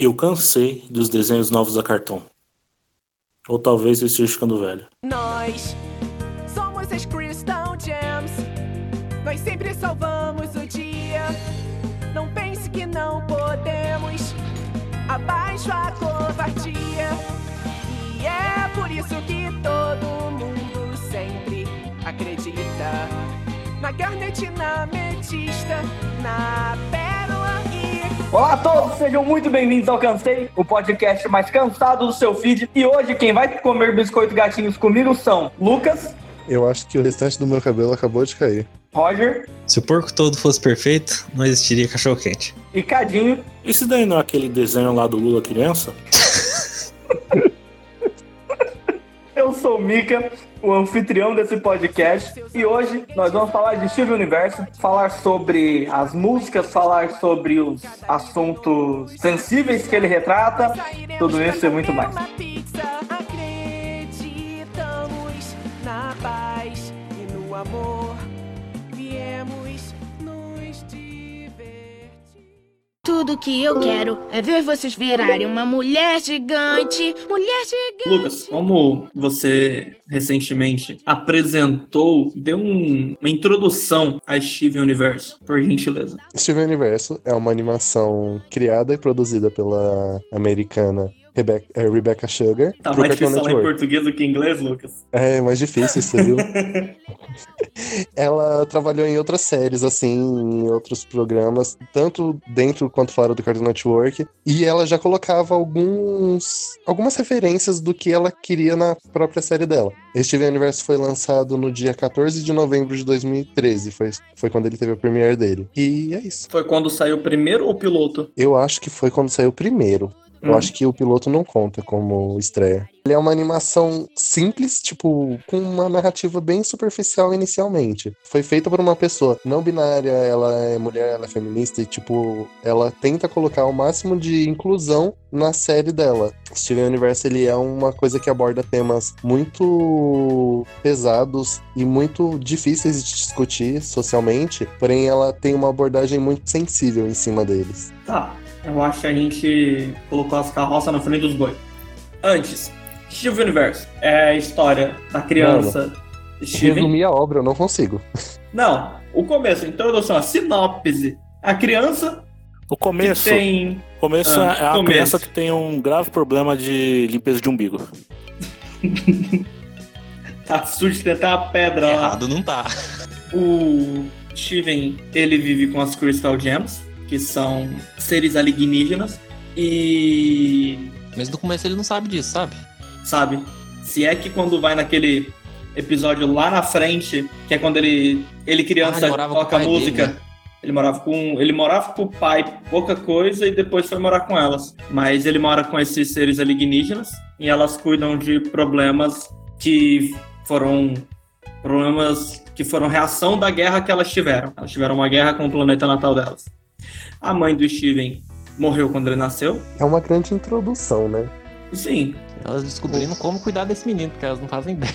Eu cansei dos desenhos novos da Cartoon. Ou talvez eu esteja ficando velho. Nós somos as Crystal Gems. Nós sempre salvamos o dia. Não pense que não podemos. Abaixo a covardia. E é por isso que todo mundo sempre acredita. Na Garnet, na Metista, na Pérola e. Olá a todos, sejam muito bem-vindos ao Cansei, o podcast mais cansado do seu feed. E hoje quem vai comer biscoito gatinhos comigo são Lucas, Eu acho que o restante do meu cabelo acabou de cair. Roger Se o porco todo fosse perfeito, não existiria cachorro quente. e Cadinho. Esse daí não é aquele desenho lá do Lula criança? Eu sou o Mika, o anfitrião desse podcast, e hoje nós vamos falar de Steve Universo, falar sobre as músicas, falar sobre os assuntos sensíveis que ele retrata, tudo isso e muito mais. Acreditamos na paz e no amor. Tudo que eu quero é ver vocês virarem uma mulher gigante. Mulher gigante. Lucas, como você recentemente apresentou, deu um- uma introdução a Steven Universo, por gentileza. Steven Universo é uma animação criada e produzida pela americana Rebecca, eh, Rebecca Sugar Tá mais difícil falar em português do que em inglês, Lucas? É mais difícil, você viu? Ela trabalhou em outras séries, assim, em outros programas, tanto dentro quanto fora do Cartoon Network, e ela já colocava alguns algumas referências do que ela queria na própria série dela. Steven Universo foi lançado no dia 14 de novembro de 2013, foi, foi quando ele teve a premiere dele. E é isso. Foi quando saiu o primeiro ou o piloto? Eu acho que foi quando saiu o primeiro. Eu acho que o piloto não conta como estreia. Ele é uma animação simples, tipo, com uma narrativa bem superficial inicialmente. Foi feita por uma pessoa não binária, ela é mulher, ela é feminista e, tipo, ela tenta colocar o máximo de inclusão na série dela. Steven Universe, ele é uma coisa que aborda temas muito pesados e muito difíceis de discutir socialmente, porém ela tem uma abordagem muito sensível em cima deles. Tá, eu acho que a gente colocou as carroças na frente dos bois. Antes, Steven Universo é a história da criança Steven. Resumir a obra, eu não consigo. Não, o começo, a introdução, a sinopse. A criança O que começo, tem começo Ah, é a começo. criança que tem um grave problema de limpeza de umbigo. tá sujo de tentar a pedra lá. Errado não tá. O Steven, ele vive com as Crystal Gems, que são seres alienígenas. E, Mas no começo ele não sabe disso, sabe? sabe, se é que quando vai naquele episódio lá na frente, que é quando ele, ele Ah, criança, ele morava com toca música. dele, né? Ele morava com ele morava com o pai pouca coisa e depois foi morar com elas. Mas ele mora com esses seres alienígenas e elas cuidam de problemas que foram problemas que foram reação da guerra que elas tiveram. Elas tiveram uma guerra com o planeta natal delas. A mãe do Steven morreu quando ele nasceu. É uma grande introdução, né? Sim. Elas descobrindo como cuidar desse menino, porque elas não fazem ideia.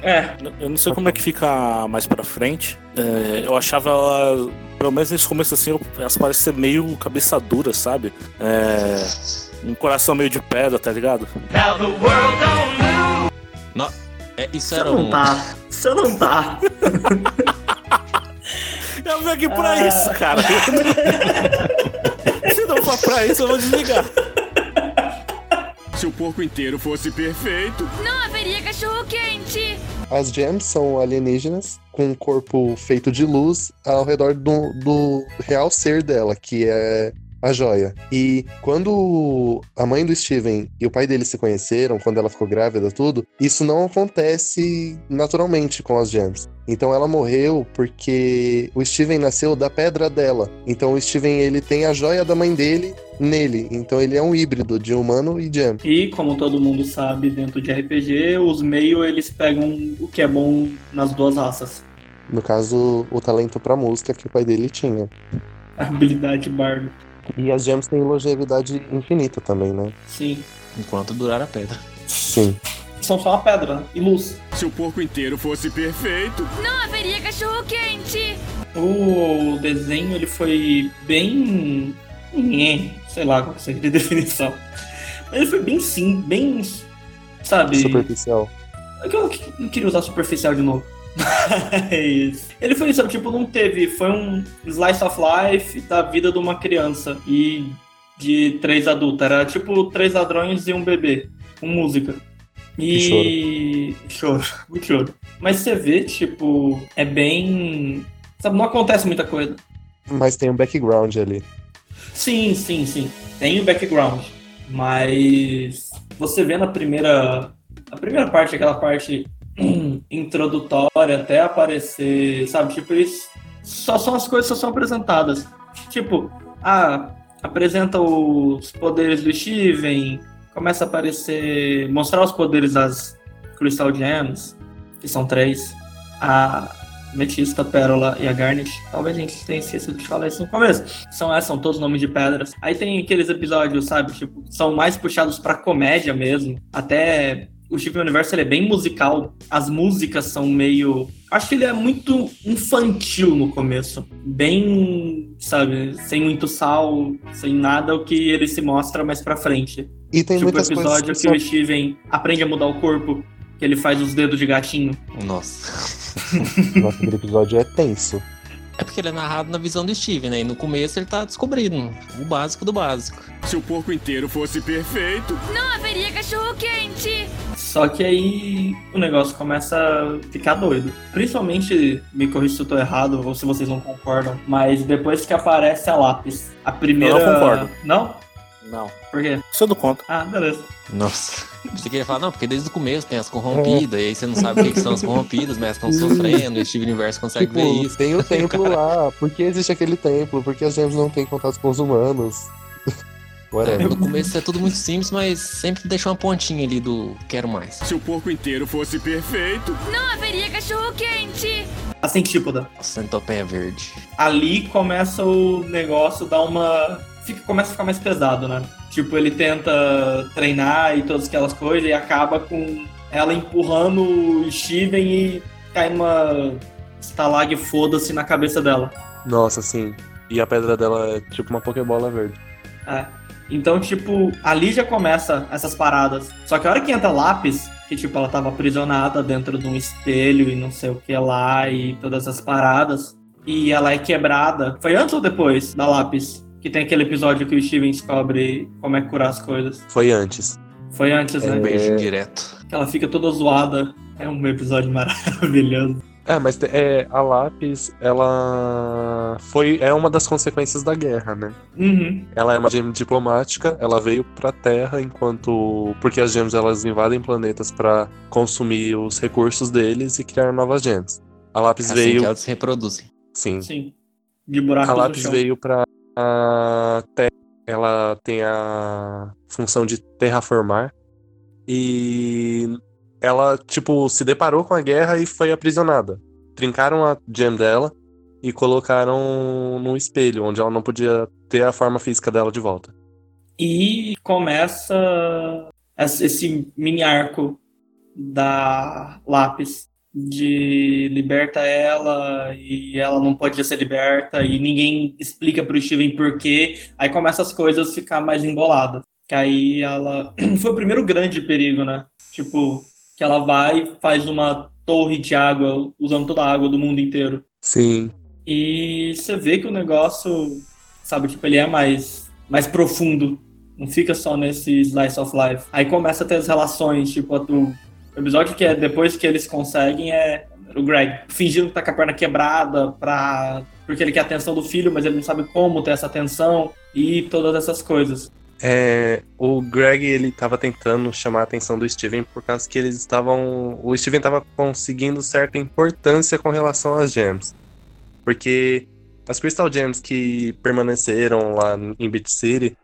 É, Eu não sei como é que fica mais pra frente. É, eu achava ela, pelo menos nesse começo assim, elas parecem ser meio cabeça dura, sabe? É, um coração meio de pedra, tá ligado? É, isso você era não um. tá. Você não tá. Eu vim aqui pra Ah. isso, cara. Se não for pra isso, eu vou desligar. Se o porco inteiro fosse perfeito. Não haveria cachorro quente. As gems são alienígenas com um corpo feito de luz ao redor do, do real ser dela, que é a joia. E quando a mãe do Steven e o pai dele se conheceram, quando ela ficou grávida, tudo, isso não acontece naturalmente com as gems. Então ela morreu porque o Steven nasceu da pedra dela. Então o Steven ele tem a joia da mãe dele nele. Então ele é um híbrido de humano e gem. E como todo mundo sabe dentro de RPG, os meio eles pegam o que é bom nas duas raças. No caso, o talento pra música que o pai dele tinha. A habilidade bardo. E as gems têm longevidade infinita também, né? Sim. Enquanto durar a pedra. Sim. São só uma pedra né? e luz. Se o porco inteiro fosse perfeito. Não haveria cachorro quente. O desenho ele foi bem sei lá qual que seria a definição. Mas ele foi bem sim, bem. Sabe? Superficial. É que eu não queria usar superficial de novo. Mas ele foi isso, tipo, não teve. Foi um slice of life da vida de uma criança e de três adultos. Era tipo três ladrões e um bebê, com música. E. choro. muito choro. Mas você vê, tipo, é bem. Sabe, não acontece muita coisa. Mas tem um background ali. Sim, sim, sim. Tem o background. Mas você vê na primeira. A primeira parte, aquela parte introdutória até aparecer, sabe? Tipo, isso só são as coisas só são apresentadas. Tipo, ah, apresenta os poderes do Steven, começa a aparecer, mostrar os poderes das Crystal Gems, que são três, a Metista, Pérola e a Garnet. Talvez a gente tenha esquecido de falar isso no começo. São essas, são todos nomes de pedras. Aí tem aqueles episódios, sabe, tipo, são mais puxados pra comédia mesmo, até o Steven Universo ele é bem musical. As músicas são meio. Acho que ele é muito infantil no começo. Bem, sabe, sem muito sal, sem nada o que ele se mostra mais pra frente. E tem tipo o muitas episódio coisas que que o Steven aprende a mudar o corpo, que ele faz os dedos de gatinho. Nossa. Nossa, aquele episódio é tenso. É porque ele é narrado na visão do Steven, né? E no começo ele tá descobrindo o básico do básico. Se o porco inteiro fosse perfeito, Não haveria cachorro quente. Só que aí o negócio começa a ficar doido. Principalmente, me corrija se eu tô errado ou se vocês não concordam, mas depois que aparece a lápis, a primeira. Eu não concordo. Não? Não. Por quê? Isso eu dou conta. Ah, beleza. Nossa. Você queria falar, não, porque desde o começo tem as corrompidas, e aí você não sabe o que, que são as corrompidas, mas estão sofrendo, e o Steven Universo consegue Tipo, ver isso. tem o templo lá. Por que existe aquele templo? Por que as gems não têm contato com os humanos? É, Whatever. no começo é tudo muito simples, mas sempre deixa uma pontinha ali do quero mais. se o porco inteiro fosse perfeito, Não haveria cachorro quente. A centípoda. Centopeia verde. Ali começa o negócio dar uma. Fica, começa a ficar mais pesado, né? Tipo, ele tenta treinar e todas aquelas coisas e acaba com ela empurrando o Steven e cai uma estalag foda-se na cabeça dela. Nossa, sim. E a pedra dela é tipo uma Pokébola verde. É. Então, tipo, ali já começa essas paradas. Só que a hora que entra lápis, que tipo, ela tava aprisionada dentro de um espelho e não sei o que lá e todas essas paradas. E ela é quebrada. Foi antes ou depois da lápis? Que tem aquele episódio que o Steven descobre como é curar as coisas. Foi antes. Foi antes, né? Um beijo direto. Que ela fica toda zoada. É um episódio maravilhoso. É, mas é, a lápis, ela foi é uma das consequências da guerra, né? Uhum. Ela é uma gem diplomática, ela veio pra Terra enquanto porque as gems elas invadem planetas pra consumir os recursos deles e criar novas gems. A lápis Assim veio, que elas se reproduzem. sim. Sim. De buracos A lápis veio pra a Terra. Ela tem a função de terraformar e ela tipo se deparou com a guerra e foi aprisionada. Trincaram a gem dela e colocaram num espelho onde ela não podia ter a forma física dela de volta. E começa esse mini arco da Lápis de liberta ela e ela não podia ser liberta e ninguém explica pro Steven por quê. Aí começa as coisas ficar mais emboladas. Que aí ela foi o primeiro grande perigo, né? Tipo, que ela vai e faz uma torre de água usando toda a água do mundo inteiro. Sim. E você vê que o negócio, sabe, tipo, ele é mais, mais profundo. Não fica só nesse slice of life. Aí começa a ter as relações, tipo, a o episódio que é depois que eles conseguem é o Greg fingindo que tá com a perna quebrada pra... porque ele quer a atenção do filho, mas ele não sabe como ter essa atenção e todas essas coisas. É, o Greg ele tava tentando chamar a atenção do Steven por causa que eles estavam. O Steven tava conseguindo certa importância com relação às gems. Porque as Crystal Gems que permaneceram lá em Beach City,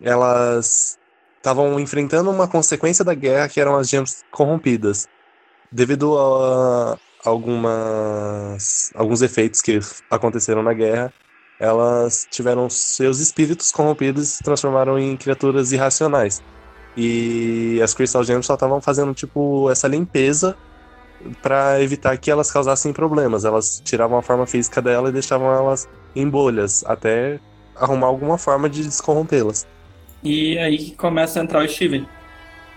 elas estavam enfrentando uma consequência da guerra que eram as gems corrompidas. Devido a algumas, alguns efeitos que aconteceram na guerra, elas tiveram seus espíritos corrompidos e se transformaram em criaturas irracionais. E as Crystal Gems só estavam fazendo tipo essa limpeza para evitar que elas causassem problemas. Elas tiravam a forma física dela e deixavam elas em bolhas até arrumar alguma forma de descorrompê-las. E aí que começa a entrar o Steven.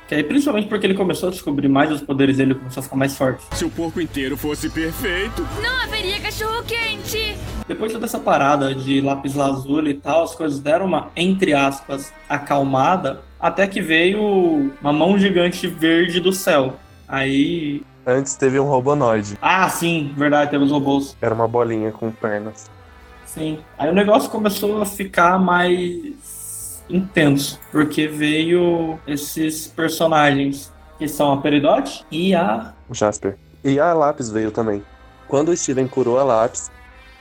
Que aí, principalmente porque ele começou a descobrir mais os poderes dele, começou a ficar mais forte. Se o porco inteiro fosse perfeito. Não haveria cachorro quente. Depois de toda essa parada de lápis lazuli e tal, as coisas deram uma, entre aspas, acalmada, até que veio uma mão gigante verde do céu. Aí. Antes teve um Robonoid. Ah, sim, verdade, teve os robôs. Era uma bolinha com pernas. Sim. Aí o negócio começou a ficar mais intenso, porque veio esses personagens que são a Peridot e a. O Jasper. E a Lápis veio também. Quando o Steven curou a Lápis,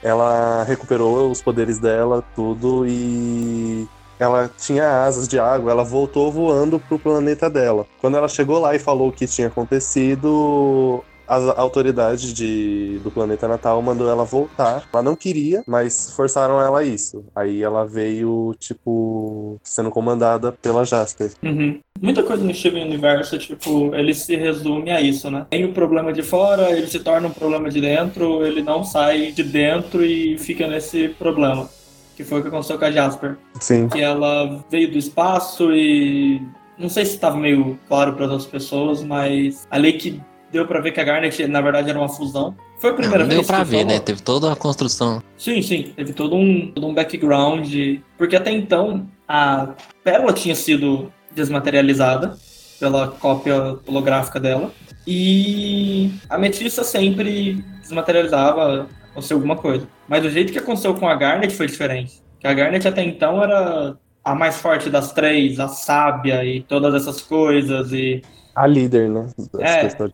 ela recuperou os poderes dela, tudo, e ela tinha asas de água, ela voltou voando pro planeta dela. Quando ela chegou lá e falou o que tinha acontecido, a autoridade de, do planeta natal mandou ela voltar. Ela não queria, mas forçaram ela a isso. Aí ela veio, tipo, sendo comandada pela Jasper. Uhum. Muita coisa no Steven Universo, tipo, ele se resume a isso, né? Tem o problema de fora, ele se torna um problema de dentro, ele não sai de dentro e fica nesse problema. Que foi o que aconteceu com a Jasper. Sim. Que ela veio do espaço e. Não sei se estava meio claro para as outras pessoas, mas ali que deu pra ver que a Garnet, na verdade, era uma fusão. Foi a primeira Não vez deu pra que ver, falou. né? Teve toda a construção. Sim, sim. Teve todo um, todo um background. Porque até então, a Pérola tinha sido desmaterializada pela cópia holográfica dela. E a Metissa sempre desmaterializava aconteceu alguma coisa. Mas o jeito que aconteceu com a Garnet foi diferente. Que a Garnet até então era a mais forte das três, a sábia e todas essas coisas. E A líder, né? das É. questões.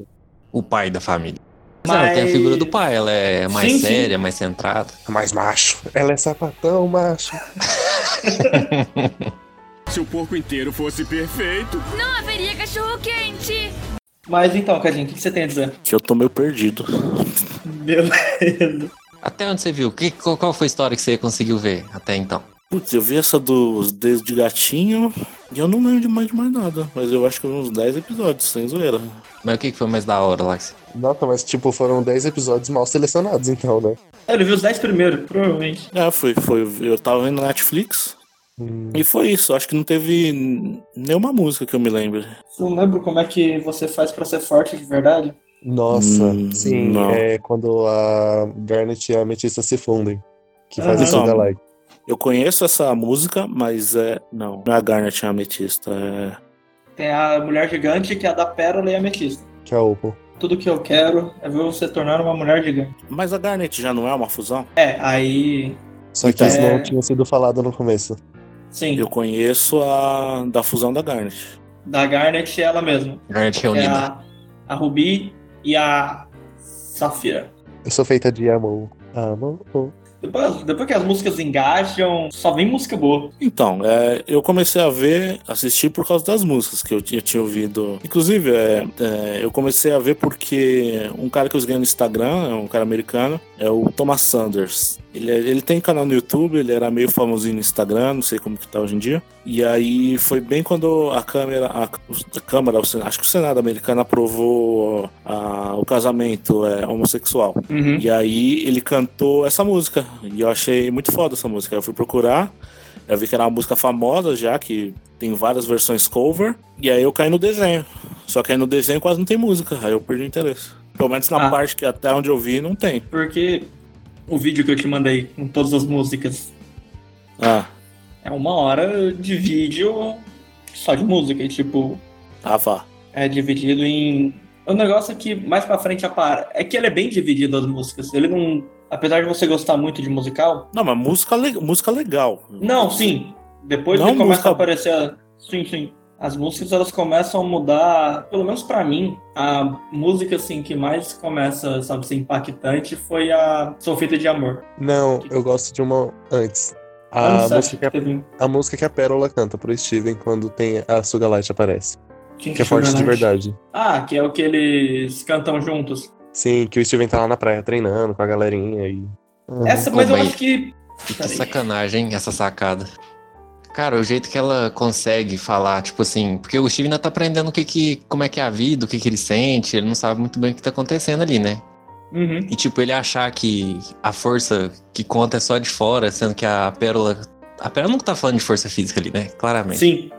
O pai da família. Mas ela tem a figura do pai, ela é mais Sim, sim. séria, mais centrada. Mais macho. Ela é sapatão, macho. Se o porco inteiro fosse perfeito. Não haveria cachorro quente. Mas então, Cadinho, o que que você tem a dizer? Que eu tô meio perdido. Beleza. Até onde você viu? Que, qual, foi a história que você conseguiu ver até então? Putz, eu vi essa dos dedos de gatinho e eu não lembro de mais de mais nada. Mas eu acho que uns 10 episódios, sem zoeira. Mas o que foi mais da hora lá? você- Nossa, mas tipo, foram 10 episódios mal selecionados, então, né? É, Ele viu os 10 primeiros, provavelmente. É, foi, foi. Eu tava vendo na Netflix. E foi isso. Acho que não teve nenhuma música que eu me lembre. Você não lembra como é que você faz pra ser forte de verdade? Nossa, Hum, sim, não. é quando a Garnet e a Ametista se fundem. Que faz Ah, isso então. da like. Eu conheço essa música, mas é. Não, não é a Garnet e a Ametista. É. Tem a mulher gigante que é a da pérola e a ametista. Que é a Opal. Tudo que eu quero é ver você tornar uma mulher gigante. Mas a Garnet já não é uma fusão? É, aí. Só que isso É. não tinha sido falado no começo. Sim, Eu conheço a da fusão da Garnet. da Garnet é ela mesma. Garnet É reunida. a, a Ruby e a Safira. Eu sou feita de amor. Amor. Depois, depois que as músicas engajam, só vem música boa. Então, é, eu comecei a ver, assistir por causa das músicas que eu tinha, tinha ouvido. Inclusive, é, é, eu comecei a ver porque um cara que eu segui no Instagram, é um cara americano, é o Thomas Sanders. Ele, é- ele tem canal no YouTube, ele era meio famosinho no Instagram, não sei como que tá hoje em dia. E aí foi bem quando a câmera, a, a Câmara, acho que o Senado americano aprovou a- o casamento é, homossexual. Uhum. E aí ele cantou essa música. E eu achei muito foda essa música. Eu fui procurar. Eu vi que era uma música famosa já, que tem várias versões cover. E aí eu caí no desenho. Só que aí no desenho quase não tem música. Aí eu perdi o interesse. Pelo menos na Ah. parte que até onde eu vi não tem. Porque o vídeo que eu te mandei com todas as músicas Ah, é uma hora de vídeo só de música. E tipo, ah vá. é dividido em. O negócio é que mais pra frente apara. É que ele é bem dividido as músicas. Ele não. Apesar de você gostar muito de musical. Não, mas música, le- música legal. Não, sim. Depois Não que começa música- a aparecer. a- Sim, sim. As músicas elas começam a mudar, pelo menos pra mim, a música assim que mais começa, sabe, a ser impactante foi a Sou Feita de Amor. Não, eu gosto de uma antes. A música, que teve- a, a música que a Pérola canta pro Steven quando tem a Sugalite aparece. tinha Que é forte de Light. verdade. Ah, que é o que eles cantam juntos. Sim, que o Steven tá lá na praia treinando com a galerinha e. Essa, mas eu acho que. Que Peraí. sacanagem, hein, essa sacada. Cara, o jeito que ela consegue falar, tipo assim, porque o Steve ainda tá aprendendo o que que, como é que é a vida, o que que ele sente, ele não sabe muito bem o que tá acontecendo ali, né? Uhum. E tipo, ele achar que a força que conta é só de fora, sendo que a pérola A Pera nunca tá falando de força física ali, né? Claramente. Sim.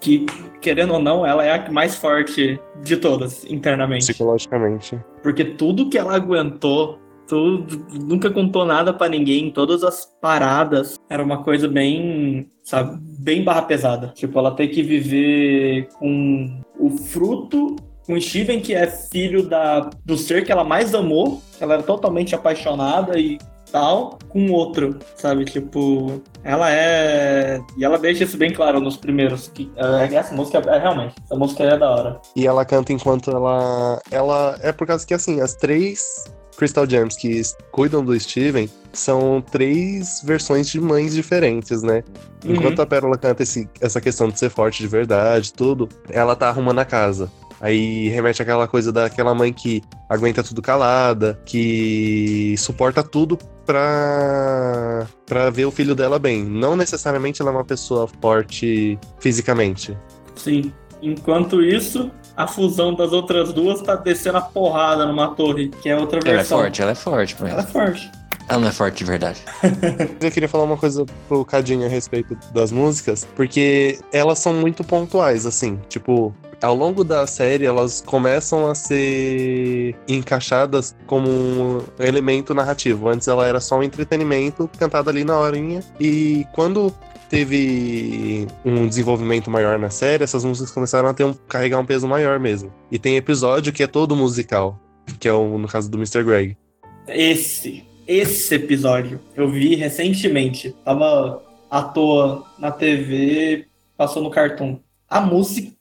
Que, querendo ou não, ela é a mais forte de todas, internamente. Psicologicamente. Porque tudo que ela aguentou, tudo, nunca contou nada pra ninguém, todas as paradas, era uma coisa bem, sabe, bem barra pesada. Tipo, ela ter que viver com o fruto, com o Steven, que é filho da, do ser que ela mais amou, ela era totalmente apaixonada e tal, com outro, sabe? Tipo, ela é. E ela deixa isso bem claro nos primeiros. Que, é, essa música é realmente, essa música é da hora. E ela canta enquanto ela. Ela. É por causa que, assim, as três Crystal Gems que cuidam do Steven são três versões de mães diferentes, né? Enquanto Uhum. a Pérola canta esse- essa questão de ser forte de verdade, tudo, ela tá arrumando a casa. Aí remete àquela coisa daquela mãe que aguenta tudo calada, que suporta tudo pra, pra ver o filho dela bem. Não necessariamente ela é uma pessoa forte fisicamente. Sim. Enquanto isso, a fusão das outras duas tá descendo a porrada numa torre, que é outra Ela é versão. forte, ela é forte, mas Ela é forte. ela não é forte de verdade. Eu queria falar uma coisa pro Cadinho a respeito das músicas, porque elas são muito pontuais, assim. Tipo, ao longo da série, elas começam a ser encaixadas como um elemento narrativo. Antes ela era só um entretenimento cantado ali na horinha. E quando teve um desenvolvimento maior na série, essas músicas começaram a ter um, carregar um peso maior mesmo. E tem episódio que é todo musical, que é o, no caso do Mr. Greg. Esse, esse episódio, eu vi recentemente. Tava à toa na TV, passou no Cartoon. A música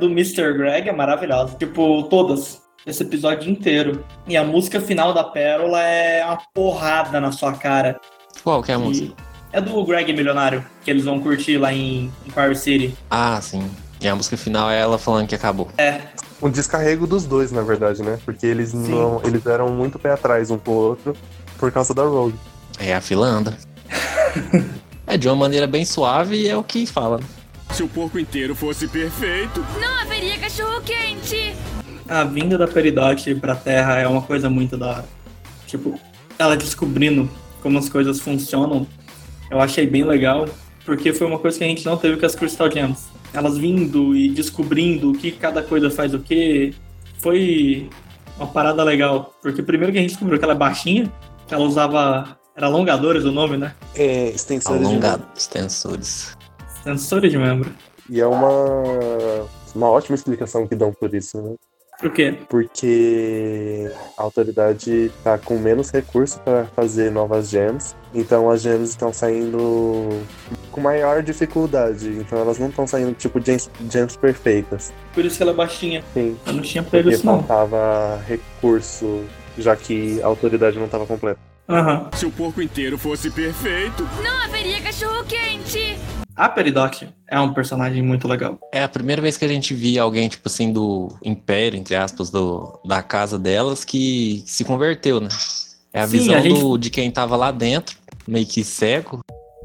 do Mr. Greg é maravilhosa. Tipo, todas. Esse episódio inteiro. E a música final da Pérola é uma porrada na sua cara. Qual que é a E música? É do Greg Milionário, que eles vão curtir lá em, em Power City. Ah, sim. E a música final é ela falando que acabou. um descarrego dos dois, na verdade, né? Porque eles não, eles eram muito pé atrás um com o outro por causa da Rogue. É a fila anda. é de uma maneira bem suave e é o que fala. Se o porco inteiro fosse perfeito, Não haveria cachorro quente. A vinda da Peridot pra Terra é uma coisa muito da hora. Tipo, ela descobrindo como as coisas funcionam, eu achei bem legal, porque foi uma coisa que a gente não teve com as Crystal Gems. Elas vindo e descobrindo o que cada coisa faz o que, foi uma parada legal. Porque primeiro que a gente descobriu que ela é baixinha, que ela usava. Era alongadores o nome, né? É, extensores de Alongado, extensores. Sensores de membro. E é uma, uma ótima explicação que dão por isso, né? Por quê? Porque a autoridade tá com menos recurso para fazer novas gems, então as gems estão saindo com maior dificuldade, então elas não estão saindo tipo gems, gems perfeitas. Por isso que ela é baixinha. Sim, Eu não tinha pego porque isso não. faltava recurso, já que a autoridade não estava completa. Aham. se o porco inteiro fosse perfeito, Não haveria cachorro quente. A Peridot é um personagem muito legal. É a primeira vez que a gente via alguém, tipo assim, do império, entre aspas, do, da casa delas, que se converteu, né? É a Sim, visão a gente- do, de quem tava lá dentro, meio que cego,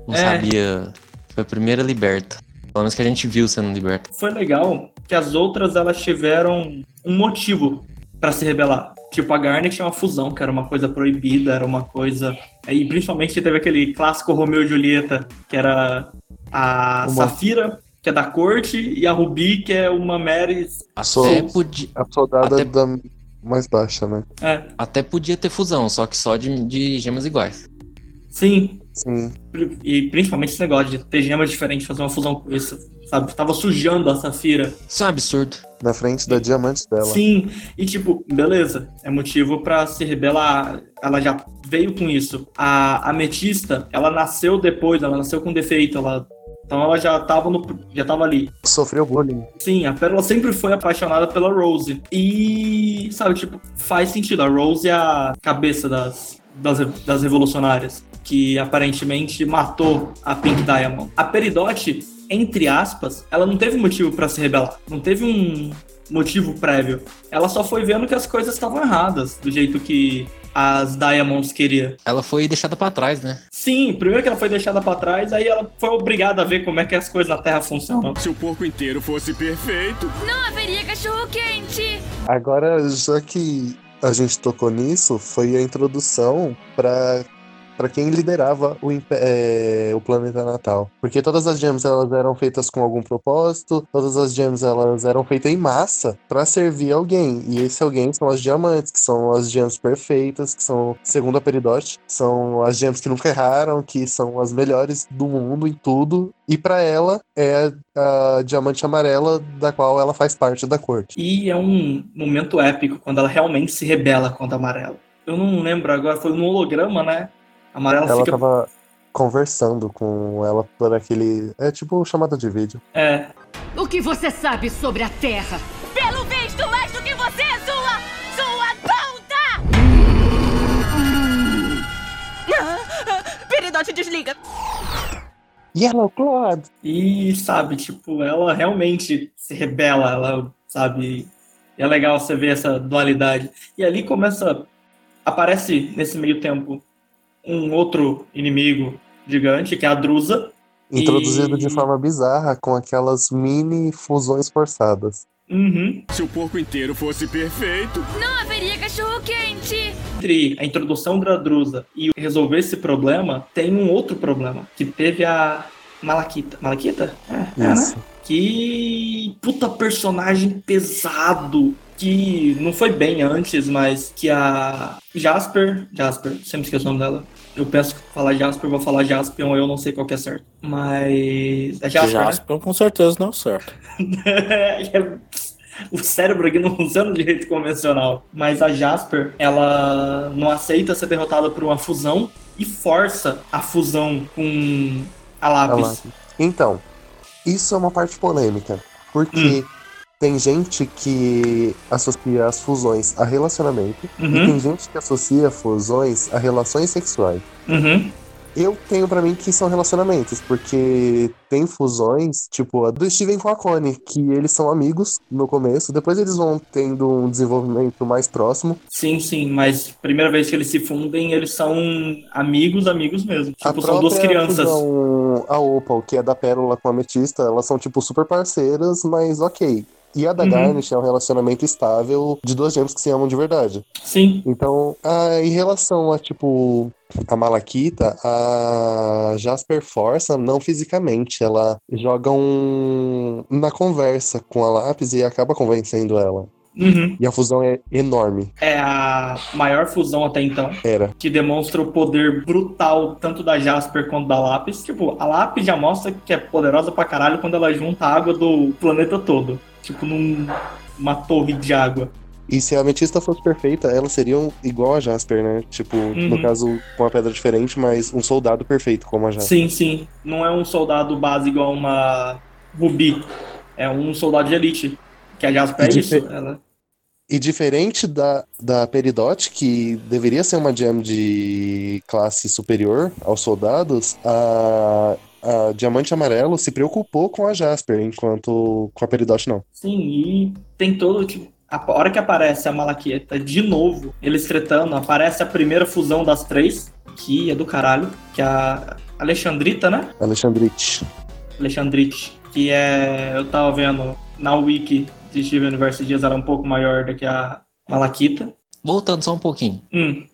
não É. sabia. Foi a primeira liberta. Pelo menos que a gente viu sendo liberta. Foi legal que as outras elas tiveram um motivo pra se rebelar. Tipo, a Garnet tinha uma fusão, que era uma coisa proibida, era uma coisa. E principalmente teve aquele clássico Romeu e Julieta, que era a Uma- Safira, que é da corte, e a Ruby, que é uma Mary. Sou- Até podia, A soldada Até- da mais baixa, né? É, até podia ter fusão, só que só de, de gemas iguais. sim. Sim. E principalmente esse negócio de ter gemas diferentes, fazer uma fusão com isso, sabe? Tava sujando a Safira. Isso é um absurdo. Na frente da diamante dela. Sim, e tipo, beleza, é motivo pra se rebelar. Ela já veio com isso. A ametista, ela nasceu depois, ela nasceu com defeito, ela então ela já tava no já tava ali. Sofreu bullying. Sim, a Pérola sempre foi apaixonada pela Rose. E, sabe, tipo, faz sentido. A Rose é a cabeça das, das, das revolucionárias, que aparentemente matou a Pink Diamond. A Peridot, entre aspas, ela não teve motivo pra se rebelar. Não teve um motivo prévio. Ela só foi vendo que as coisas estavam erradas, do jeito que as Diamonds queria. Ela foi deixada pra trás, né? Sim, primeiro que ela foi deixada pra trás, aí ela foi obrigada a ver como é que as coisas na Terra funcionam. se o porco inteiro fosse perfeito, Não haveria cachorro quente. Agora, já que a gente tocou nisso, foi a introdução para pra quem liderava o, é, o planeta natal. Porque todas as gems elas eram feitas com algum propósito, todas as gems elas eram feitas em massa pra servir alguém. E esse alguém são as diamantes, que são as gems perfeitas, que são, segundo a Peridot, são as gems que nunca erraram, que são as melhores do mundo em tudo. E pra ela é a, a diamante amarela da qual ela faz parte da corte. E é um momento épico quando ela realmente se rebela contra a amarela. Eu não lembro agora, foi no holograma, né? A amarela Ela fica. tava conversando com ela por aquele. É tipo chamada de vídeo. É. O que você sabe sobre a Terra? Pelo visto, mais do que você, sua. sua ponta! Peridote, desliga. Yellow Clawed! E, sabe, tipo, ela realmente se rebela, ela, sabe. É legal você ver essa dualidade. E ali começa. Aparece nesse meio tempo um outro inimigo gigante, que é a Drusa. Introduzido E- de forma bizarra, com aquelas mini fusões forçadas. Uhum. Se o porco inteiro fosse perfeito. Não haveria cachorro-quente! Entre a introdução da Drusa e resolver esse problema, tem um outro problema, que teve a Malaquita. Malaquita? É, é, né? Que puta personagem pesado. Que não foi bem antes, mas que a Jasper. Jasper, sempre esqueço o nome dela. Eu penso que falar Jasper, vou falar Jaspion, eu não sei qual que é certo. Mas. É Jasper. né? Jaspion com certeza não é o certo. o cérebro aqui não funciona de jeito convencional. Mas a Jasper, ela não aceita ser derrotada por uma fusão e força a fusão com a A lápis. lápis. Então, isso é uma parte polêmica. Porque tem gente que associa as fusões a relacionamento. E Uhum, tem gente que associa fusões a relações sexuais. uhum. Eu tenho pra mim que são relacionamentos, porque tem fusões, tipo a do Steven com a Connie, que eles são amigos no começo, depois eles vão tendo um desenvolvimento mais próximo. Sim, sim, mas primeira vez que eles se fundem, eles são amigos, amigos mesmo. A Tipo, são duas crianças. fusão, a Opal, que é da Pérola com a Ametista, elas são, tipo, super parceiras, mas ok. E a da Uhum. Garnet é um relacionamento estável de duas gêmeas que se amam de verdade. Sim, Então, ah, em relação a, tipo, a Malaquita, a Jasper força, não fisicamente. Ela joga um. na conversa com a lápis e acaba convencendo ela. uhum. E a fusão é enorme. é a maior fusão até então. Era. que demonstra o poder brutal tanto da Jasper quanto da Lápis. Tipo, a Lápis já mostra que é poderosa pra caralho quando ela junta a água do planeta todo. Tipo, num- numa torre de água. E se a Ametista fosse perfeita, elas seriam igual a Jasper, né? Tipo, no Uhum. caso, com uma pedra diferente, mas um soldado perfeito como a Jasper. Sim, sim. Não é um soldado base igual uma Rubi. É um soldado de elite. Que a Jasper é E isso. dife- Ela... E diferente da, da Peridot, que deveria ser uma gem de classe superior aos soldados, a, a Diamante Amarelo se preocupou com a Jasper, enquanto com a Peridot não. Sim, e tem todo. Tipo, a hora que aparece a Malaquieta de novo, eles tretando, aparece a primeira fusão das três, que é do caralho, que é a Alexandrita, né? Alexandrite. Alexandrite, que é. Eu tava vendo na wiki de Steven Universe Dias, ela é um pouco maior do que a Malaquita. Voltando só um pouquinho. Hum,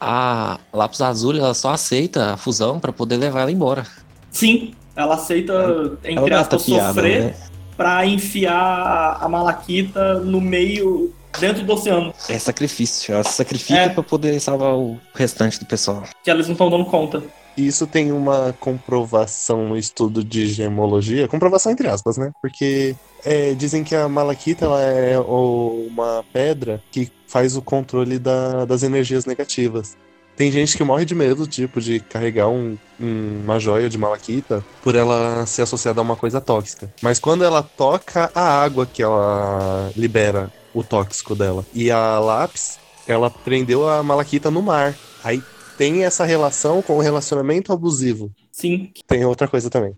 A Lápis Azul, ela só aceita a fusão pra poder levar ela embora. Sim, ela aceita, entre Ela aspas, piada, sofrer né? pra enfiar a- Malaquita no meio, dentro do oceano, É sacrifício. Ela se sacrifica É. pra poder salvar o restante do pessoal. que eles não estão dando conta. Isso tem uma comprovação no estudo de gemologia, comprovação entre aspas, né? Porque é, dizem que a Malaquita ela é o- uma pedra que faz o controle da- das energias negativas. Tem gente que morre de medo, tipo, de carregar um- um- uma joia de Malaquita por ela ser associada a uma coisa tóxica. Mas quando ela toca a água que ela libera o tóxico dela. E a lápis, ela prendeu a Malaquita no mar. Aí tem essa relação com o relacionamento abusivo. Sim, Tem outra coisa também.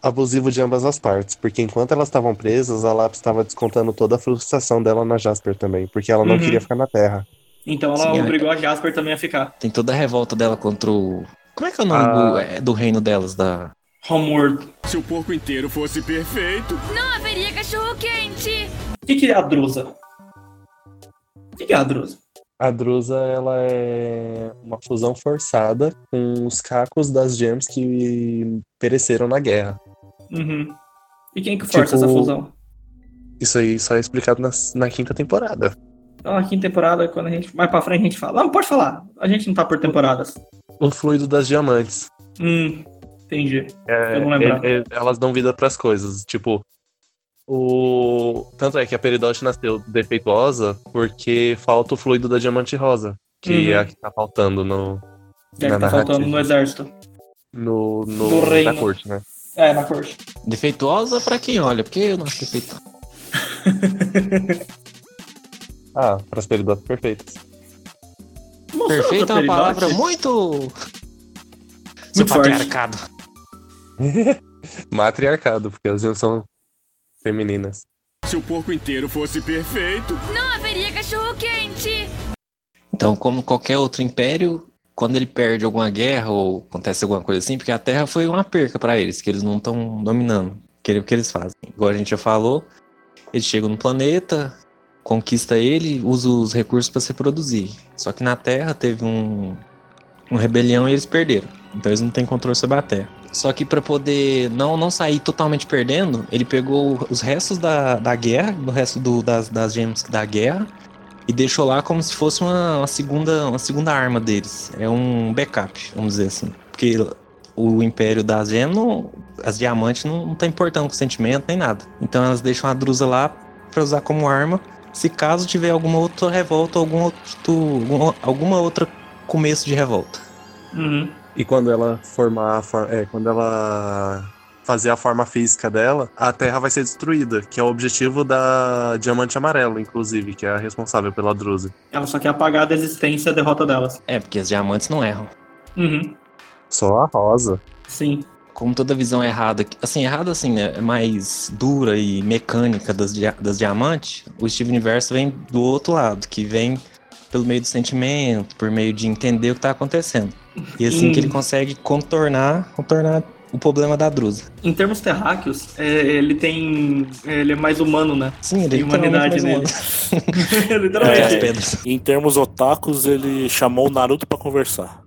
Abusivo de ambas as partes, porque enquanto elas estavam presas, a Lápis estava descontando toda a frustração dela na Jasper também, porque ela não Uhum. queria ficar na Terra. Então ela Sim, é. obrigou a Jasper também a ficar. Tem toda a revolta dela contra o. Como é que é o nome Ah. do, é, do reino delas? Da... Homeworld. Se o porco inteiro fosse perfeito. Não haveria cachorro-quente! O que, que é a Drusa? O que, que é a Drusa? A Drusa, ela é uma fusão forçada com os cacos das gems que pereceram na guerra. Uhum. E quem que força Tipo- essa fusão? Isso aí só é explicado na, na quinta temporada. Então, aqui em temporada, quando a gente. Mais pra frente a gente fala. Não, pode falar. A gente não tá por temporadas. O fluido das diamantes. Hum, entendi. É, Eu não lembrava. é- é- elas dão vida pras coisas. Tipo, o. Tanto é que a Peridote nasceu defeituosa porque falta o fluido da diamante rosa. Que Uhum. é a que tá faltando no. Deve na tá faltando no exército. No, no, Do reino. na corte, né? É, na corte. Defeituosa pra quem olha, porque eu não acho defeituosa. Ah, perfeitas. Mostrou Perfeita é uma palavra muito. Seu Muito patriarcado. Matriarcado, porque as gems são femininas. Se o porco inteiro fosse perfeito. Não haveria cachorro quente. Então, como qualquer outro império, quando ele perde alguma guerra ou acontece alguma coisa assim, porque a Terra foi uma perca pra eles, que eles não estão dominando. Que o que eles fazem? Igual a gente já falou, eles chegam no planeta, conquista ele, usa os recursos para se reproduzir. Só que na Terra teve um, um rebelião e eles perderam. Então eles não têm controle sobre a Terra. Só que para poder não, não sair totalmente perdendo, ele pegou os restos da, da guerra, do resto do, das, das gems da guerra, e deixou lá como se fosse uma, uma segunda, uma segunda arma deles. É um backup, vamos dizer assim. Porque o Império das Gemas, não- as diamantes, não, não tá importando com sentimento nem nada. Então elas deixam a Drusa lá pra usar como arma, se caso tiver alguma outra revolta, algum outro, alguma, alguma outra começo de revolta. Uhum. E quando ela formar, a for- é, quando ela fazer a forma física dela, a Terra vai ser destruída, que é o objetivo da Diamante Amarelo, inclusive, que é a responsável pela Drusa. Ela só quer apagar a existência e a derrota delas. É, porque as diamantes não erram. Uhum. Só a Rosa. Sim. Como toda visão errada, assim, errada assim, né? É mais dura e mecânica das, dia- das diamantes, o Steve Universo vem do outro lado, que vem pelo meio do sentimento, por meio de entender o que tá acontecendo. E assim que ele consegue contornar, contornar o problema da Drusa. Em termos terráqueos, é, ele tem. Ele é mais humano, né? Sim, ele tem humanidade nele. Literalmente. pedras. Em termos otakus, ele chamou o Naruto pra conversar.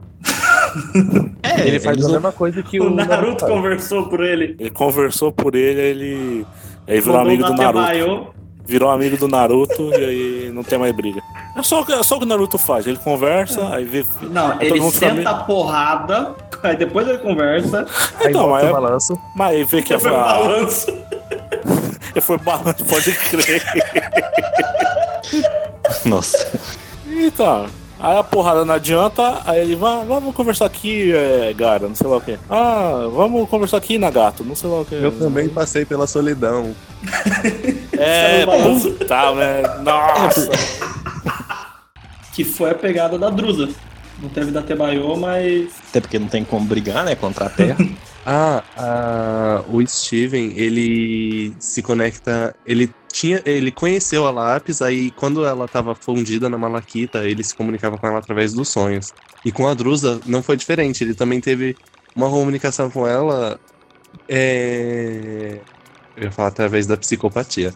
É, ele faz a mesma coisa que o, O Naruto faz. conversou por ele. Ele conversou por ele, aí ele. Aí virou amigo do o Naruto. Datebayo. Virou amigo do Naruto e aí não tem mais briga. É só, é só o que o Naruto faz. Ele conversa, aí vê. Não, aí ele senta a porrada, aí depois ele conversa. Aí Então, mas o é- balanço. Mas aí vê que a. Foi um balanço. Ele foi balanço, pode crer. Nossa. Então, aí a porrada não adianta, aí ele vai, vamos conversar aqui, é, Gara, não sei lá o que. Ah, vamos conversar aqui, Nagato, não sei lá o que. Eu também passei pela solidão. É, puta, né? Nossa. Que foi a pegada da Drusa. Não teve Datebayo, mas. Até porque não tem como brigar, né, contra a Terra. Ah, ah, o Steven, ele se conecta. Ele tinha. Ele conheceu a Lápis, aí quando ela tava fundida na Malaquita, ele se comunicava com ela através dos sonhos. E com a Drusa não foi diferente. Ele também teve uma comunicação com ela. É... Eu ia falar através da psicopatia.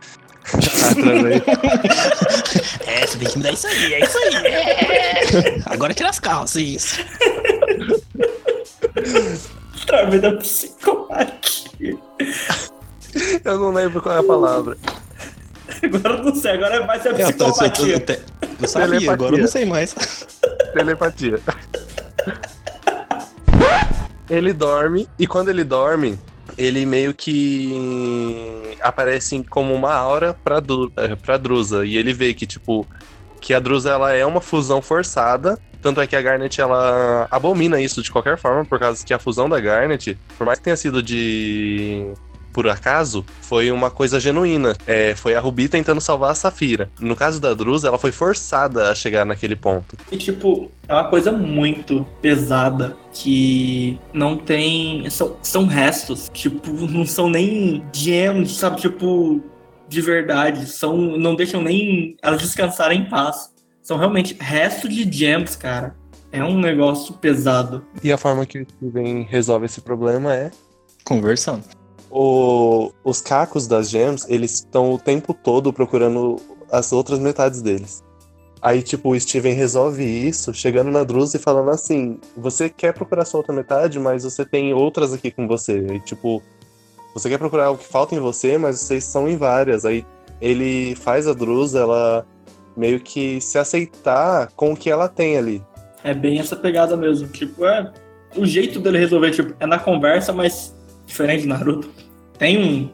através... é, você tem que me dar isso aí, é isso aí. É. Agora tira as calças, isso. Através da psicopatia. Eu não lembro qual é a palavra. Agora eu não sei, agora vai ser Eu, tô- eu, tô- eu, psicopatia. te- eu sabia, Telepatia. agora eu não sei mais. Telepatia. Ele dorme, e quando ele dorme, ele meio que aparece como uma aura pra, Du- eh, pra Drusa. E ele vê que, tipo, que a Drusa ela é uma fusão forçada. Tanto é que a Garnet ela abomina isso de qualquer forma, por causa que a fusão da Garnet, por mais que tenha sido de por acaso, foi uma coisa genuína. É, foi a Ruby tentando salvar a Safira. No caso da Drusa, ela foi forçada a chegar naquele ponto. E, tipo, é uma coisa muito pesada que não tem. São, são restos. Tipo, não são nem gems, sabe? Tipo, de verdade. São, não deixam nem elas descansarem em paz. São realmente restos de gems, cara. É um negócio pesado. E a forma que o Steven resolve esse problema é Conversando. O- os cacos das gems, eles estão o tempo todo procurando as outras metades deles. Aí, tipo, o Steven resolve isso, chegando na Drusa e falando assim: você quer procurar sua outra metade, mas você tem outras aqui com você. E, tipo, você quer procurar o que falta em você, mas vocês são em várias. Aí ele faz a Drusa, ela meio que se aceitar com o que ela tem ali. É bem essa pegada mesmo. Tipo, é. O jeito dele resolver, tipo, é na conversa, mas diferente de Naruto. Tem um.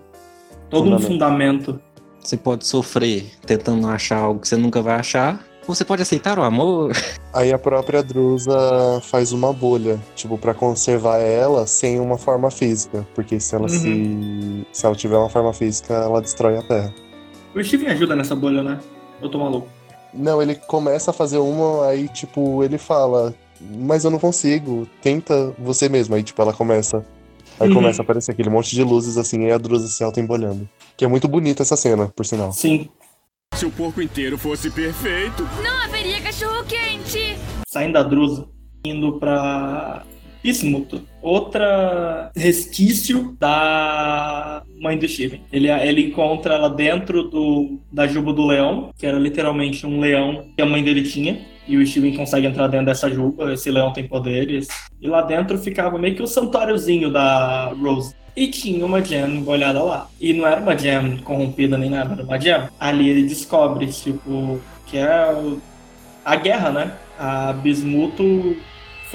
Todo um fundamento. Você pode sofrer tentando achar algo que você nunca vai achar. Ou você pode aceitar o amor. Aí a própria Drusa faz uma bolha, tipo, pra conservar ela sem uma forma física. Porque se ela se. Se ela tiver uma forma física, ela destrói a Terra. O Steven ajuda nessa bolha, né? Eu tô maluco. Não, ele começa a fazer uma, aí, tipo, ele fala, mas eu não consigo, tenta você mesmo. Aí, tipo, ela começa. Aí Uhum. começa a aparecer aquele monte de luzes assim, e a Drusa se auto-embolhando. Que é muito bonita essa cena, por sinal. Sim. Se o porco inteiro fosse perfeito. Não haveria cachorro quente. Saindo da Drusa, indo pra Bismuto. Outra resquício da mãe do Steven. Ele, ele encontra ela dentro do, da juba do leão, que era literalmente um leão que a mãe dele tinha. E o Steven consegue entrar dentro dessa juba, esse leão tem poderes. E lá dentro ficava meio que o santóriozinho da Rose. E tinha uma gem embolhada lá. E não era uma gem corrompida nem nada, era uma gem. Ali ele descobre, tipo, que é a guerra, né? A Bismuto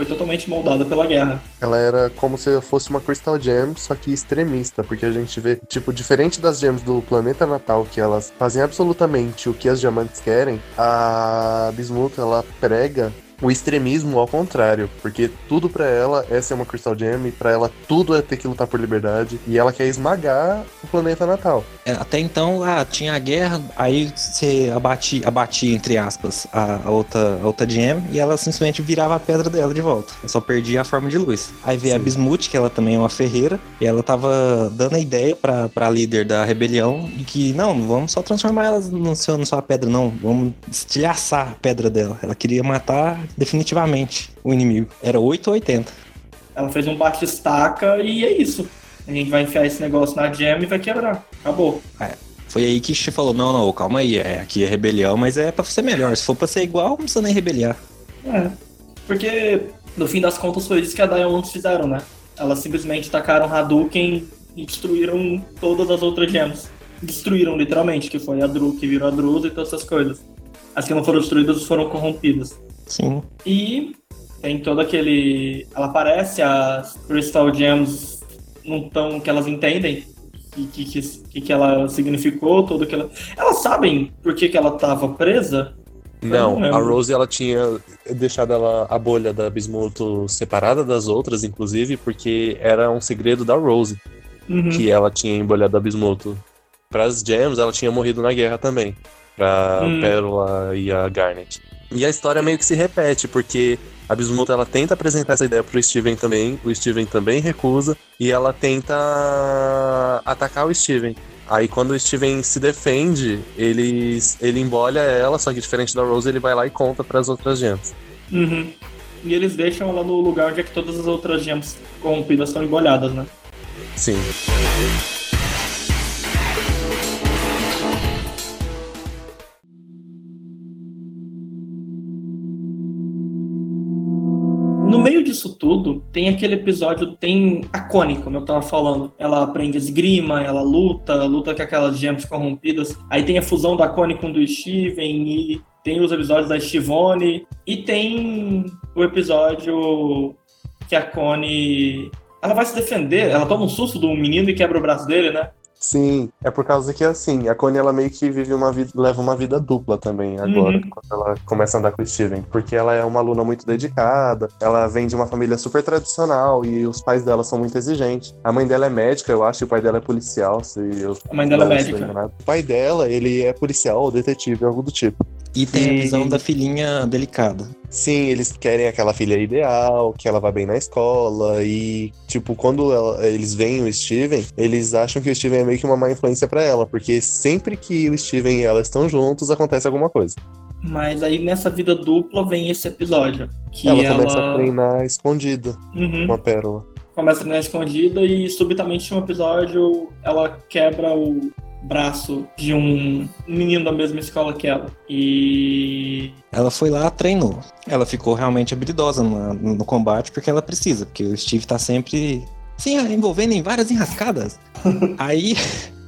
foi totalmente moldada pela guerra. Ela era como se fosse uma Crystal Gem, só que extremista, porque a gente vê, tipo, diferente das gems do planeta natal, que elas fazem absolutamente o que as diamantes querem, a Bismuth, ela prega o extremismo ao contrário, porque tudo pra ela é ser uma Crystal Gem, e pra ela tudo é ter que lutar por liberdade, e ela quer esmagar o planeta natal. É, Até então, ah, tinha a guerra, aí você abatia, abatia entre aspas, a, a outra, a outra GM e ela simplesmente virava a pedra dela de volta. Só perdia a forma de luz. Aí veio a Bismuth, que ela também é uma ferreira, e ela tava dando a ideia pra, pra líder da rebelião de que, não, vamos só transformar ela no seu, na sua pedra, não. Vamos estilhaçar a pedra dela. Ela queria matar definitivamente o inimigo. Era 8 ou 80. Ela fez um bate-estaca e é isso. A gente vai enfiar esse negócio na gem e vai quebrar. Acabou. Foi aí que você falou, não, não, calma aí, é, aqui é rebelião, mas é pra ser melhor. Se for pra ser igual, não precisa nem rebeliar. É. Porque, no fim das contas, foi isso que a Diamonds fizeram, né? Elas simplesmente tacaram Hadouken e destruíram todas as outras gems. Destruíram, literalmente, que foi a Dru, que virou a Drusa e todas essas coisas. As que não foram destruídas foram corrompidas. Sim. E tem todo aquele. Ela aparece, as Crystal Gems não tão que elas entendem que, que, que, que ela significou, tudo que ela. Elas sabem por que, que ela tava presa? Não, não a. Rose ela tinha deixado ela, a bolha da Bismuto separada das outras, inclusive, porque era um segredo da Rose Uhum. que ela tinha embolhado a Bismuto. Para as Gems, ela tinha morrido na guerra também, pra Hum. Pérola e a Garnet. E a história meio que se repete, porque a Bismuto ela tenta apresentar essa ideia pro Steven também, o Steven também recusa, e ela tenta atacar o Steven. Aí quando o Steven se defende, ele, ele embolha ela, só que diferente da Rose, ele vai lá e conta para as outras gems. Uhum. E eles deixam ela no lugar onde é que todas as outras gems corrompidas estão embolhadas, né? Sim. Disso tudo, tem aquele episódio, tem a Connie, como eu tava falando. Ela aprende esgrima, ela luta, luta com aquelas gems corrompidas. Aí tem a fusão da Connie com do Steven e tem os episódios da Stivone. E tem o episódio que a Connie... Ela vai se defender, ela toma um susto do menino e quebra o braço dele, né? Sim, é por causa que assim, a Connie ela meio que vive uma vida, leva uma vida dupla também agora, Uhum. quando ela começa a andar com o Steven, porque ela é uma aluna muito dedicada, ela vem de uma família super tradicional e os pais dela são muito exigentes. A mãe dela é médica, eu acho, e o pai dela é policial, se eu A mãe dela é médica. O pai dela, ele é policial ou detetive, algo do tipo. E tem a visão da filhinha delicada. Sim, eles querem aquela filha ideal, que ela vá bem na escola e, tipo, quando ela- eles veem o Steven, eles acham que o Steven é meio que uma má influência pra ela, porque sempre que o Steven e ela estão juntos, acontece alguma coisa. Mas aí nessa vida dupla vem esse episódio. Que ela ela, começa a treinar escondida Uhum. com a pérola. começa a treinar escondida e subitamente em um episódio ela quebra o, braço de um menino da mesma escola que ela. E. Ela foi lá, treinou. Ela ficou realmente habilidosa no, no combate porque ela precisa, porque o Steve tá sempre se envolvendo em várias enrascadas. Aí,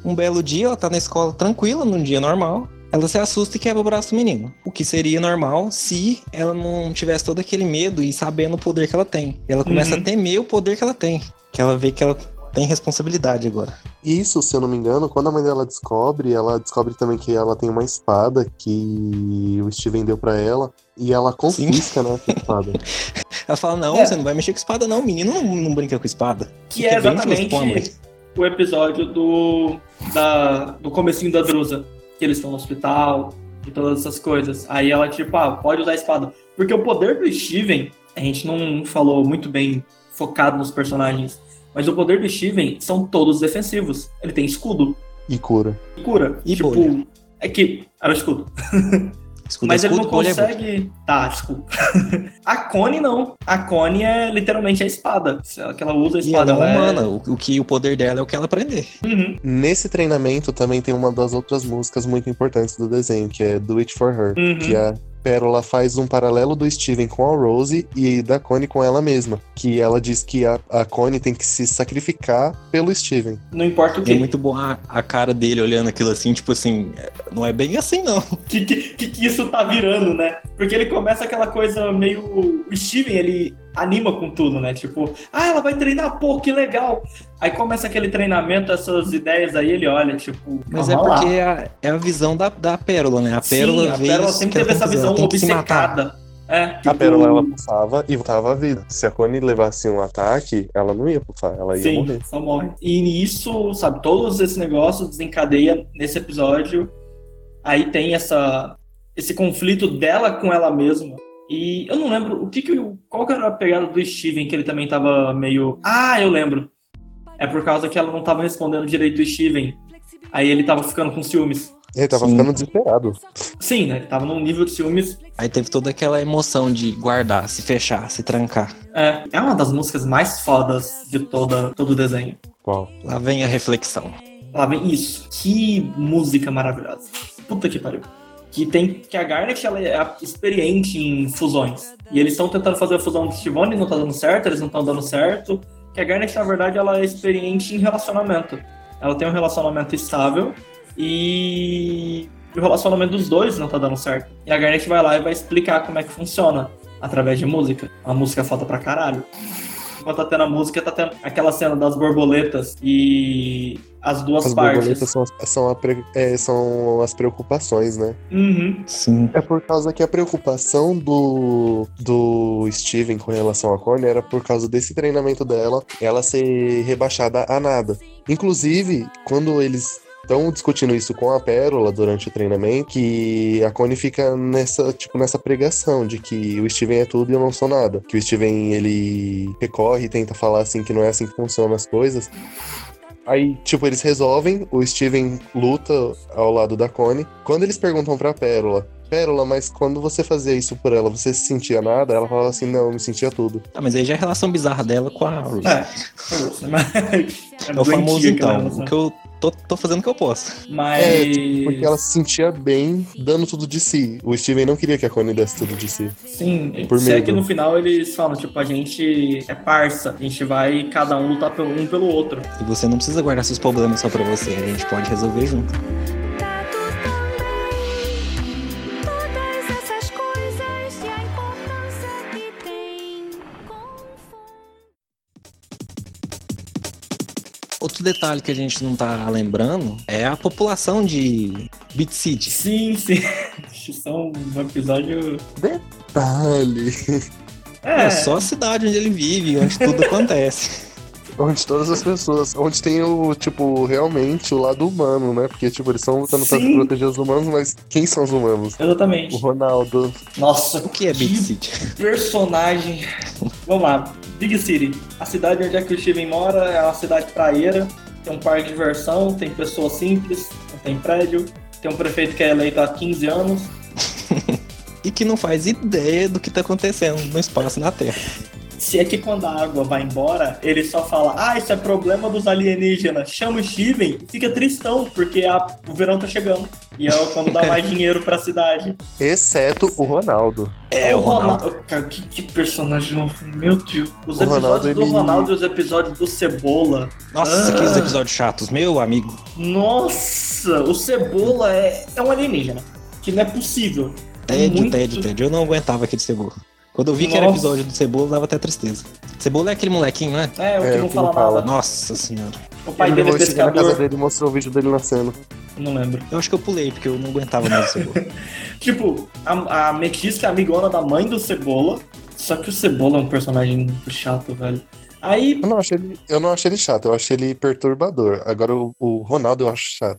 um belo dia, ela tá na escola tranquila, num dia normal. Ela se assusta e quebra o braço do menino. O que seria normal se ela não tivesse todo aquele medo e sabendo o poder que ela tem. E ela começa Uhum. a temer o poder que ela tem. Que ela vê que ela tem responsabilidade agora. Isso, se eu não me engano, quando a mãe dela descobre, ela descobre também que ela tem uma espada que o Steven deu pra ela. E ela confisca, né, essa espada. Ela fala: Não, É. você não vai mexer com espada, não. O menino não, não brinca com espada. Que é Fica a exatamente o episódio do, da, do comecinho da Drusa. Que eles estão no hospital e todas essas coisas. Aí ela, tipo, ah, pode usar a espada. Porque o poder do Steven, a gente não falou muito bem focado nos personagens, mas o poder do Steven são todos defensivos. Ele tem escudo E cura. e cura. E tipo, bolha. é que era o escudo. Escudo, Mas ele escudo, não bolha é bolha. consegue. Tá, desculpa. a Connie não. A Connie é literalmente a espada. Que ela usa a E espada. ela é ela humana. O, o que o poder dela é o que ela aprender. Uhum. Nesse treinamento também tem uma das outras músicas muito importantes do desenho, que é Do It For Her. Uhum. Que a Pérola faz um paralelo do Steven com a Rose e da Connie com ela mesma. Que ela diz que a, a Connie tem que se sacrificar pelo Steven. Não importa o que. é muito bom a, a cara dele olhando aquilo assim, tipo assim, é, não é bem assim não. que, que, que que isso tá virando, né? Porque ele começa aquela coisa meio. O Steven, ele anima com tudo, né? Tipo, ah, ela vai treinar, pô, que legal. Aí começa aquele treinamento, essas ideias aí, ele olha, tipo. Mas é porque é a, é a visão da, da Pérola, né? A Pérola Sim, a Pérola isso sempre teve essa visão obcecada. É, A tipo, Pérola ela passava e voltava à vida. Se a Connie levasse um ataque, ela não ia pulsar, ela ia Sim, morrer. só morre. E nisso, sabe, todos esses negócios desencadeia nesse episódio. Aí tem essa esse conflito dela com ela mesma. E eu não lembro o que que o- qual que era a pegada do Steven que ele também tava meio Ah, eu lembro. É por causa que ela não tava respondendo direito o Steven. Aí ele tava ficando com ciúmes. Ele tava Sim. ficando desesperado. Sim, né? Ele tava num nível de ciúmes. Aí teve toda aquela emoção de guardar, se fechar, se trancar. É, é uma das músicas mais fodas de toda, todo o desenho. Qual? Lá vem a reflexão. Lá vem isso. Que música maravilhosa. Puta que pariu. Que tem que a Garnet ela é experiente em fusões. E eles estão tentando fazer a fusão do Stivone, não tá dando certo, eles não estão dando certo. Que a Garnet, na verdade, ela é experiente em relacionamento. Ela tem um relacionamento estável e o relacionamento dos dois não tá dando certo. E a Garnet vai lá e vai explicar como é que funciona através de música. A música falta pra caralho. Enquanto tá tendo a música, tá tendo aquela cena das borboletas e as duas As partes. borboletas são, são, pre- é, são as preocupações, né? Uhum. Sim. É por causa que a preocupação do, do Steven com relação a Connie era por causa desse treinamento dela, ela ser rebaixada a nada. Inclusive, quando eles estão discutindo isso com a Pérola durante o treinamento, que a Connie fica nessa, tipo, nessa pregação de que o Steven é tudo e eu não sou nada. Que o Steven, ele recorre e tenta falar assim que não é assim que funcionam as coisas. Aí, tipo, eles resolvem, o Steven luta ao lado da Connie. Quando eles perguntam pra Pérola, Pérola, mas quando você fazia isso por ela, você se sentia nada? Ela fala assim, não, eu me sentia tudo. Ah, mas aí já é a relação bizarra dela com a Rose. É. É o famoso então. O que eu tô, tô fazendo o que eu posso. Mas. É, tipo, porque ela se sentia bem dando tudo de si. O Steven não queria que a Connie desse tudo de si. Sim, Por se é medo. que no final eles falam, tipo, a gente é parça, a gente vai cada um lutar pelo um pelo outro. E você não precisa guardar seus problemas só pra você. A gente pode resolver junto. Outro detalhe que a gente não tá lembrando é a população de Beat City. Sim, sim. São um episódio. Detalhe. É. É, só a cidade onde ele vive, onde tudo acontece. Onde todas as pessoas. Onde tem o, tipo, realmente o lado humano, né? Porque, tipo, eles estão lutando pra Sim. proteger os humanos, mas quem são os humanos? O exatamente. Ronaldo. Nossa, O que é Beat City? personagem. Vamos lá, Big City. A cidade onde é que o Steven mora é uma cidade praieira, tem um parque de diversão, tem pessoas simples, não tem prédio, tem um prefeito que é eleito há 15 anos. E que não faz ideia do que tá acontecendo no espaço na Terra. Se é que quando a água vai embora, ele só fala: Ah, isso é problema dos alienígenas. Chama o Steven, fica tristão, porque a- o verão tá chegando. E é quando dá mais dinheiro pra cidade. Exceto o Ronaldo. É, o Ronaldo. Cara, que, que personagem novo. Meu Deus. Os O episódios Ronaldo, do ele- Ronaldo e os episódios do Cebola. Nossa, Ah. aqueles episódios chatos, meu amigo. Nossa, o Cebola é, é um alienígena. Que não é possível. Tédio, Muito- tédio, tédio. Eu não aguentava aquele cebola. Quando eu vi que era Nossa. episódio do cebola, dava até tristeza. Cebola é aquele molequinho, né? É, o que É, não o que fala não fala. nada. Nossa senhora. O pai Ele dele é na casa dele e mostrou o vídeo dele nascendo. Não lembro. Eu acho que eu pulei, porque eu não aguentava mais o cebola. Tipo, a, a Metis é amigona da mãe do Cebola. Só que o Cebola é um personagem muito chato, velho. Aí, Eu não acho ele, eu não acho ele chato, eu acho ele perturbador. Agora o, o Ronaldo eu acho chato.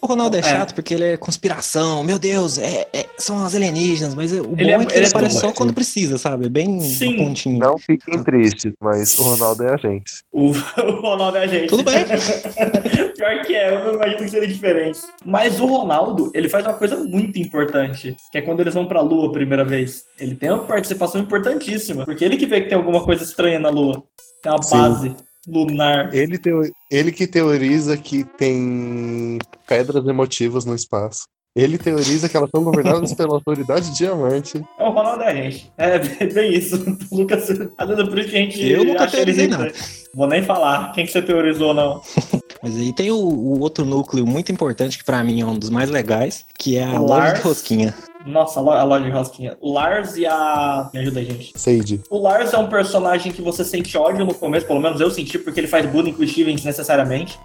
O Ronaldo é É. chato porque ele é conspiração, meu Deus, é, é- são as alienígenas, mas o bom Ele é, é- que ele ele é aparece bom, só é. quando precisa, sabe? É bem Sim. pontinho. Não fiquem tristes, mas o Ronaldo é a gente. o, o Ronaldo é a gente. Tudo bem. Pior que é, eu não imagino que seria diferente. Mas o Ronaldo, ele faz uma coisa muito importante, que é quando eles vão pra Lua a primeira vez. Ele tem uma participação importantíssima, porque ele que vê que tem alguma coisa estranha na Lua. Tem uma Sim. base lunar. Ele, teo, ele que teoriza que tem pedras emotivas no espaço. Ele teoriza que elas são governadas pela autoridade diamante. É o Ronaldo é a gente. É bem isso. O Lucas, às vezes é por isso que a gente Eu nunca teorizei né? Vou nem falar quem que você teorizou, não. Mas aí tem o, o outro núcleo muito importante, que pra mim é um dos mais legais, que é a O loja Lars. de rosquinha. Nossa, a lo- a loja de rosquinha. O Lars e a. Me ajuda aí, gente. Sage. O Lars é um personagem que você sente ódio no começo, pelo menos eu senti, porque ele faz bullying com o Steven desnecessariamente.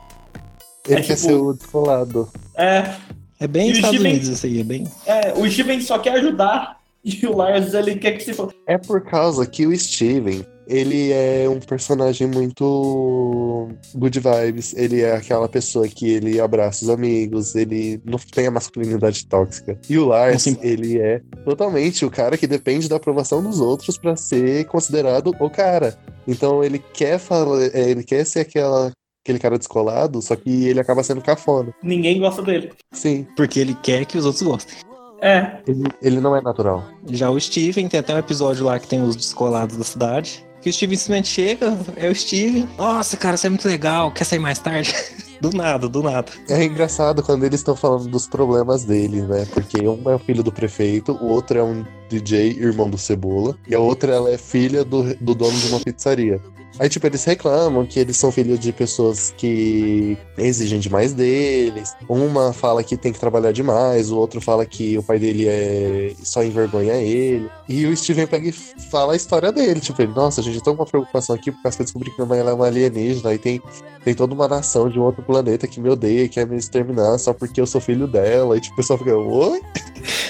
Ele É quer tipo- ser o descolado. É, É bem E o Estados Steven- Unidos isso aí, é bem. é, o Steven só quer ajudar. E o Lars, ele quer que se for. É por causa que o Steven, ele é um personagem muito good vibes. Ele é aquela pessoa que ele abraça os amigos, ele não tem a masculinidade tóxica. E o Lars, Assim- ele é totalmente o cara que depende da aprovação dos outros pra ser considerado o cara. Então ele quer falar, é, ele quer ser aquela aquele cara descolado, só que ele acaba sendo cafona. Ninguém gosta dele. Sim, Porque ele quer que os outros gostem. É, ele, ele não é natural. Já o Steven, tem até um episódio lá que tem os descolados da cidade. Que o Steven simplesmente chega, é o Steven. Nossa, cara, você é muito legal, quer sair mais tarde? Do nada, do nada. É engraçado quando eles estão falando dos problemas deles, né? Porque um é o filho do prefeito, o outro é um DJ, irmão do Cebola, e a outra ela é filha do, do dono de uma pizzaria. Aí, tipo, eles reclamam que eles são filhos de pessoas que exigem demais deles. Uma fala que tem que trabalhar demais, o outro fala que o pai dele é só envergonha ele. E o Steven pega e fala a história dele. Tipo, ele, nossa, gente tem uma preocupação aqui porque você descobrir que minha mãe é uma alienígena. Aí tem tem toda uma nação de um outro planeta que me odeia, quer me exterminar só porque eu sou filho dela. E tipo, o pessoal fica, oi?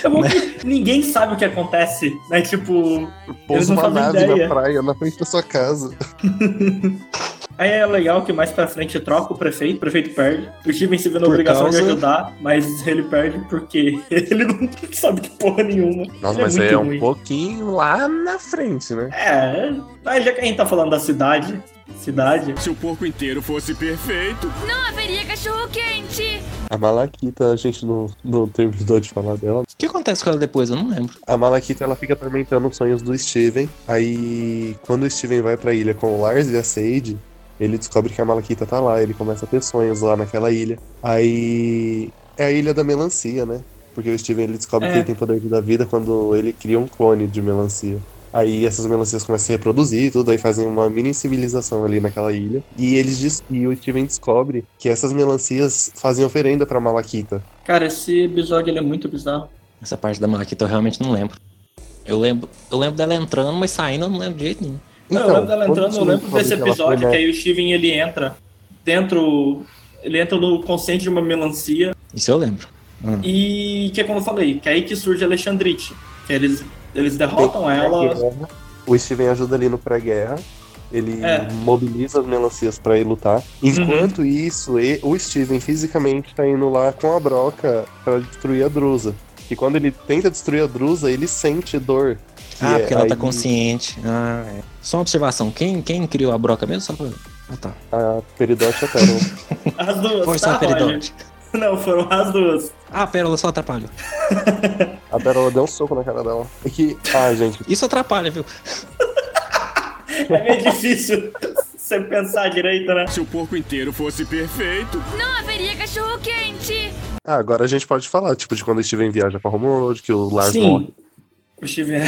é bom que ninguém sabe o que acontece, né? Tipo, Pousa uma nave ideia. na praia, na frente da sua casa. aí é legal que mais pra frente troca o prefeito, o prefeito perde. O Steven se vê na Por obrigação de causa- ajudar, mas ele perde porque ele não sabe de porra nenhuma. Nossa, Ele mas muito é um ruim. pouquinho lá na frente, né? É, mas já que a gente tá falando da cidade, cidade, Se o porco inteiro fosse perfeito. Não haveria cachorro quente. A Malaquita, a gente não, não terminou de falar dela. O que acontece com ela depois? Eu não lembro. A Malaquita, ela fica atormentando os sonhos do Steven. Aí, quando o Steven vai pra ilha com o Lars e a Sage, ele descobre que a Malaquita tá lá. Ele começa a ter sonhos lá naquela ilha. Aí, é a ilha da melancia, né? Porque o Steven, ele descobre É. que ele tem poder da vida quando ele cria um clone de melancia. Aí essas melancias começam a se reproduzir e tudo, aí fazem uma mini civilização ali naquela ilha. E eles diz- e o Steven descobre que essas melancias fazem oferenda pra Malaquita. cara, esse episódio ele é muito bizarro. Essa parte da Malaquita eu realmente não lembro. Eu lembro, eu lembro dela entrando, mas saindo eu não lembro de jeito nenhum. Não, eu lembro dela entrando, eu lembro desse que ela episódio que aí o Steven ele entra dentro. Ele entra no consciente de uma melancia Isso eu lembro. Hum. e que é como eu falei, que é aí que surge Alexandrite. Que eles, eles derrotam Tem ela. O Steven ajuda ali no pré-guerra. Ele É. mobiliza as melancias pra ir lutar. Enquanto isso, e- o Steven fisicamente tá indo lá com a broca pra destruir a Drusa. E quando ele tenta destruir a Drusa, ele sente dor. Ah, é porque ela tá aí consciente. Ah, é. Só uma observação. Quem, quem criou a broca mesmo? Só pra... Ah, tá. A Peridote Aperon. As duas. Foi só tá, a peridote. Roger? Não, foram as duas. Ah, a pérola só atrapalha. a Pérola deu um soco na cara dela. É que. Ah, gente. Isso atrapalha, viu? é meio difícil você pensar direito, né? Se o porco inteiro fosse perfeito. Não haveria cachorro quente. Ah, agora a gente pode falar, tipo, de quando Steven viaja pra Homeworld, que o Lars Sim. morre. O Steven.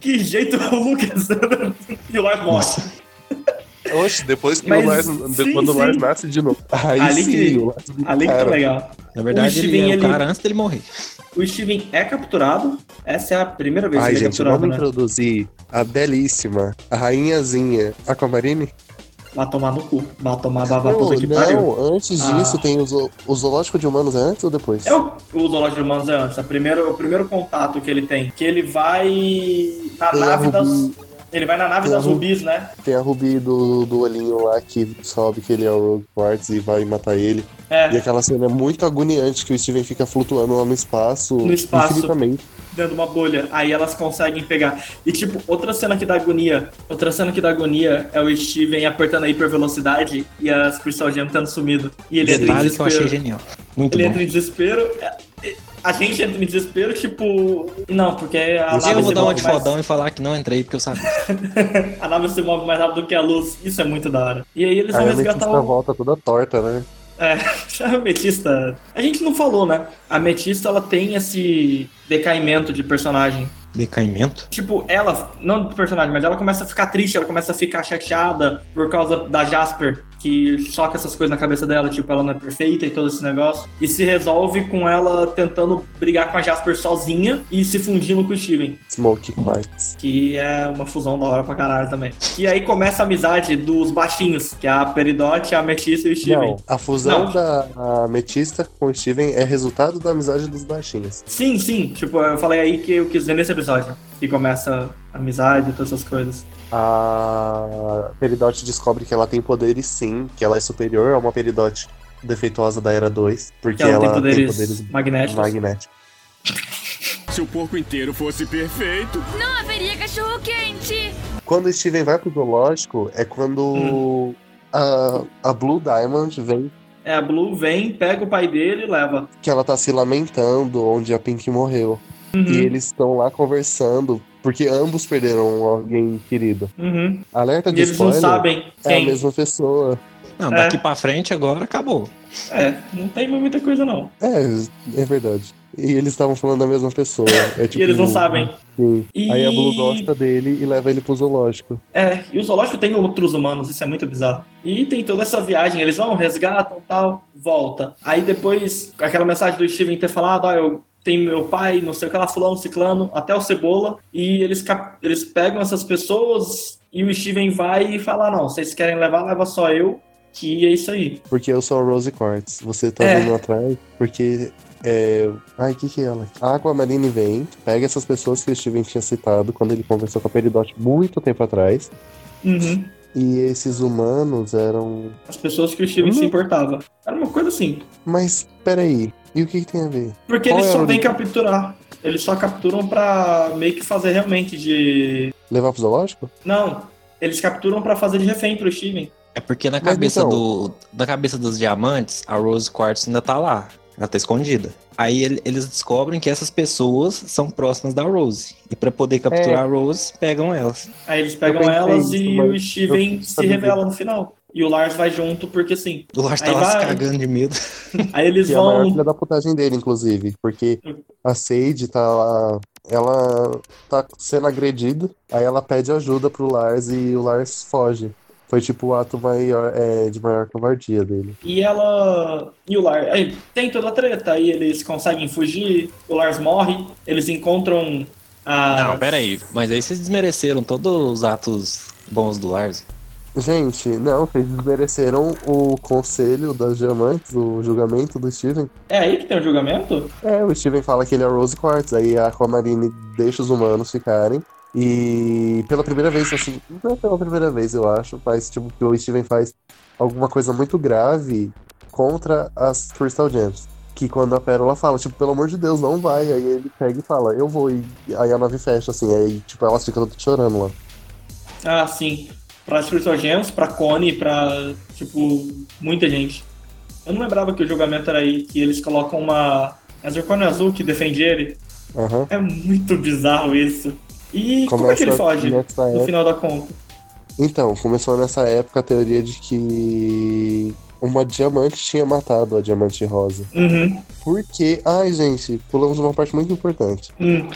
Que jeito o Lucas. e o Lars morre. Oxe, depois que Mas, o Lars, sim, quando o Lars sim. nasce de novo. Aí Ali sim, que- o Lars vira Ali que tá legal. Na verdade, O ele Steven, é o ele- cara antes dele morrer. O Steven é capturado. Essa é a primeira vez Ai, que ele é gente, capturado, vamos né? introduzir a belíssima, a rainhazinha Aquamarine? Vai tomar no cu. Vai tomar babá puta que pariu. não, antes Ah. disso tem o, zo- o zoológico de humanos, é antes ou depois? É o, o Zoológico de Humanos é antes. A primeiro, o primeiro contato que ele tem. Que ele vai na Tem nave das. Ele vai na nave Tem das Ruby. rubis, né? Tem a Ruby do, do olhinho lá que sobe que ele é o Rogue Quartz e vai matar ele. É. E aquela cena é muito agoniante que o Steven fica flutuando lá no espaço, No espaço. infinitamente. de uma bolha. Aí elas conseguem pegar. E tipo, outra cena que dá agonia. Outra cena que dá agonia é o Steven apertando a hipervelocidade e as Crystal Gems tendo sumido. E ele entra em Detalhe que eu achei desespero. genial. Muito Ele bom. entra em desespero. A gente entra em desespero, tipo. Não, porque a Eu nave vou se dar move de mais. e falar que não entrei porque eu sabia. A nave se move mais rápido que a luz. Isso é muito da hora. E aí eles vão Aí a resgatar o. volta toda torta, né? É, a Ametista. A gente não falou, né? A Ametista ela tem esse decaimento de personagem. Decaimento? Tipo, ela, não do personagem, mas ela começa a ficar triste, ela começa a ficar chateada por causa da Jasper, que choca essas coisas na cabeça dela, tipo, ela não é perfeita e todo esse negócio. E se resolve com ela tentando brigar com a Jasper sozinha e se fundindo com o Steven, Smoke Quartz. que é uma fusão da hora pra caralho também. E aí começa a amizade dos baixinhos, que é a Peridot, a Ametista e o Steven. Não, a fusão Não. da Ametista com o Steven é resultado da amizade dos baixinhos. Sim, sim, tipo, eu falei aí que eu quis ver nesse episódio, que começa a amizade e todas essas coisas. A Peridot descobre que ela tem poderes sim, que ela é superior a uma Peridot defeituosa da Era 2, porque Que ela, ela tem poderes, magnéticos. magnéticos. Se o porco inteiro fosse perfeito. Não haveria cachorro quente. Quando o Steven vai pro zoológico, é quando Hum. a, a Blue Diamond vem, É, a Blue vem, pega o pai dele e leva. que ela tá se lamentando onde a Pink morreu. Uhum, E eles estão lá conversando, porque ambos perderam alguém querido. uhum. Alerta E de eles não spoiler, sabem é a quem. mesma pessoa. Não, É. daqui pra frente agora acabou. É, não tem muita coisa não. É, é verdade. E eles estavam falando da mesma pessoa. É, tipo, E eles não sabem. Sim. E- Aí a Blue gosta dele e leva ele pro zoológico. É, e o zoológico tem outros humanos, isso é muito bizarro. E tem toda essa viagem, eles vão, resgatam tal, volta. Aí depois, aquela mensagem do Steven ter falado, ah, eu tenho meu pai, não sei o que lá, fulano, ciclano, até o Cebola, e eles, eles pegam essas pessoas e o Steven vai e fala, não, vocês querem levar, leva só eu, que é isso aí. Porque eu sou a Rose Quartz. Você tá É. vindo atrás porque. É... Ai, o que, que é ela? A Aquamarine vem, pega essas pessoas que o Steven tinha citado quando ele conversou com a Peridot muito tempo atrás. Uhum. E esses humanos eram. As pessoas que o Steven se importava. Era uma coisa assim. Mas peraí, e o que, que tem a ver? Porque Qual eles é só o- vêm capturar. Eles só capturam pra meio que fazer realmente de. Levar pro zoológico? Não, eles capturam pra fazer de refém pro Steven. É porque na cabeça então- do. Na cabeça dos diamantes, a Rose Quartz ainda tá lá. Ela tá escondida. Aí ele- eles descobrem que essas pessoas são próximas da Rose. E pra poder capturar a Rose, pegam elas. Aí eles pegam elas isso, e o Steven se revela no final. E o Lars vai junto porque sim. O Lars tá lá se cagando de medo. Aí eles Que é a maior vão. filha da putagem dele, inclusive. Porque a Sage tá lá. Ela tá sendo agredida. Aí ela pede ajuda pro Lars e o Lars foge. Foi tipo o ato maior, é, de maior covardia dele. E ela. E o Lars. Aí tem toda a treta. Aí eles conseguem fugir. O Lars morre. Eles encontram a. Não, pera aí. Mas aí vocês desmereceram todos os atos bons do Lars. Gente, não, vocês desmereceram o conselho das diamantes, o julgamento do Steven. É aí que tem o julgamento? É, o Steven fala que ele é Rose Quartz, aí a Aquamarine deixa os humanos ficarem. E pela primeira vez, assim, não é pela primeira vez, eu acho, mas tipo, que o Steven faz alguma coisa muito grave contra as Crystal Gems. Que quando a Pérola fala, tipo, pelo amor de Deus, não vai. Aí ele pega e fala, eu vou. E aí a nave fecha, assim, aí, tipo, elas ficam chorando lá. Ah, sim. Pra Crystal Gems, pra Connie, pra, tipo, muita gente. Eu não lembrava que o julgamento era aí, que eles colocam uma. A Zircônia Azul que defende ele. Aham. É muito bizarro isso. E como é que ele foge, no época. final da conta? Então, começou nessa época a teoria de que uma diamante tinha matado a diamante rosa. Uhum. Porque, ai gente, pulamos uma parte muito importante. Hum.